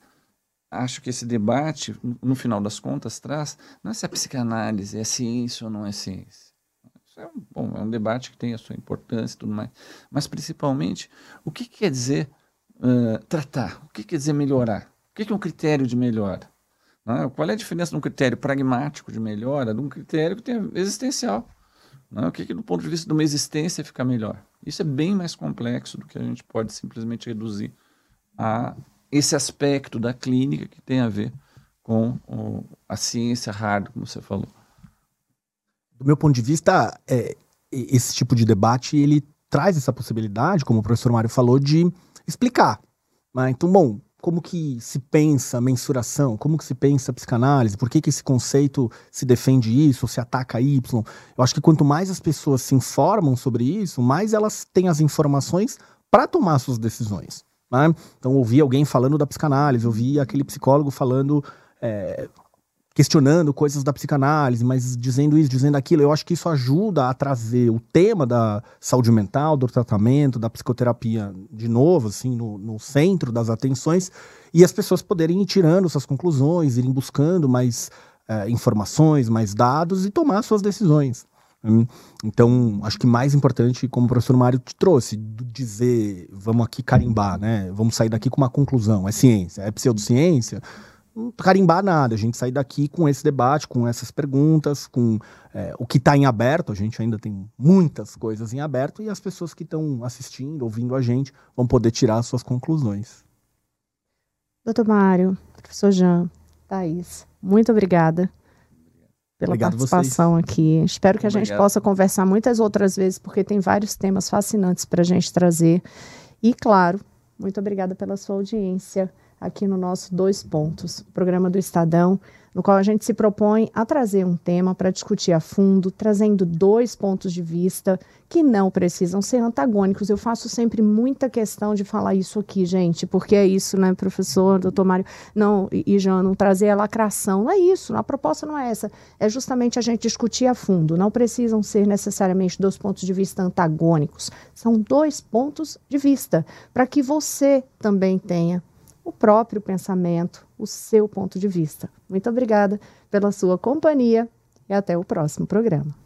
acho que esse debate, no final das contas, traz não é se a psicanálise é ciência ou não é ciência é um, bom, é um debate que tem a sua importância e tudo mais. Mas, principalmente, o que quer dizer uh, tratar? O que quer dizer melhorar? O que é um critério de melhora? É? Qual é a diferença de um critério pragmático de melhora de um critério que tem existencial? É? O que, que, do ponto de vista de uma existência, fica melhor? Isso é bem mais complexo do que a gente pode simplesmente reduzir a esse aspecto da clínica que tem a ver com o, a ciência hard, como você falou do meu ponto de vista, é, esse tipo de debate ele traz essa possibilidade, como o professor Mário falou, de explicar. Né? Então, bom, como que se pensa mensuração? Como que se pensa psicanálise? Por que, que esse conceito se defende isso, se ataca Y? Eu acho que quanto mais as pessoas se informam sobre isso, mais elas têm as informações para tomar suas decisões. Né? Então, ouvi alguém falando da psicanálise, ouvi aquele psicólogo falando é, questionando coisas da psicanálise, mas dizendo isso, dizendo aquilo. Eu acho que isso ajuda a trazer o tema da saúde mental, do tratamento, da psicoterapia de novo, assim, no, no centro das atenções, e as pessoas poderem ir tirando suas conclusões, irem buscando mais é, informações, mais dados e tomar suas decisões. Hum? Então, acho que mais importante, como o professor Mário te trouxe, dizer, vamos aqui carimbar, né? Vamos sair daqui com uma conclusão. É ciência, é pseudociência carimbar nada, a gente sair daqui com esse debate, com essas perguntas, com é, o que está em aberto. A gente ainda tem muitas coisas em aberto e as pessoas que estão assistindo, ouvindo a gente, vão poder tirar suas conclusões. Doutor Mário, professor Jean, Thaís, muito obrigada pela Obrigado participação vocês. aqui. Espero que a Obrigado. gente possa conversar muitas outras vezes, porque tem vários temas fascinantes para a gente trazer. E, claro, muito obrigada pela sua audiência aqui no nosso Dois Pontos, programa do Estadão, no qual a gente se propõe a trazer um tema para discutir a fundo, trazendo dois pontos de vista que não precisam ser antagônicos. Eu faço sempre muita questão de falar isso aqui, gente, porque é isso, né, professor, doutor Mário, não, e, Jean, não trazer a lacração, não é isso, a proposta não é essa, é justamente a gente discutir a fundo, não precisam ser necessariamente dois pontos de vista antagônicos, são dois pontos de vista, para que você também tenha o próprio pensamento, o seu ponto de vista. Muito obrigada pela sua companhia e até o próximo programa.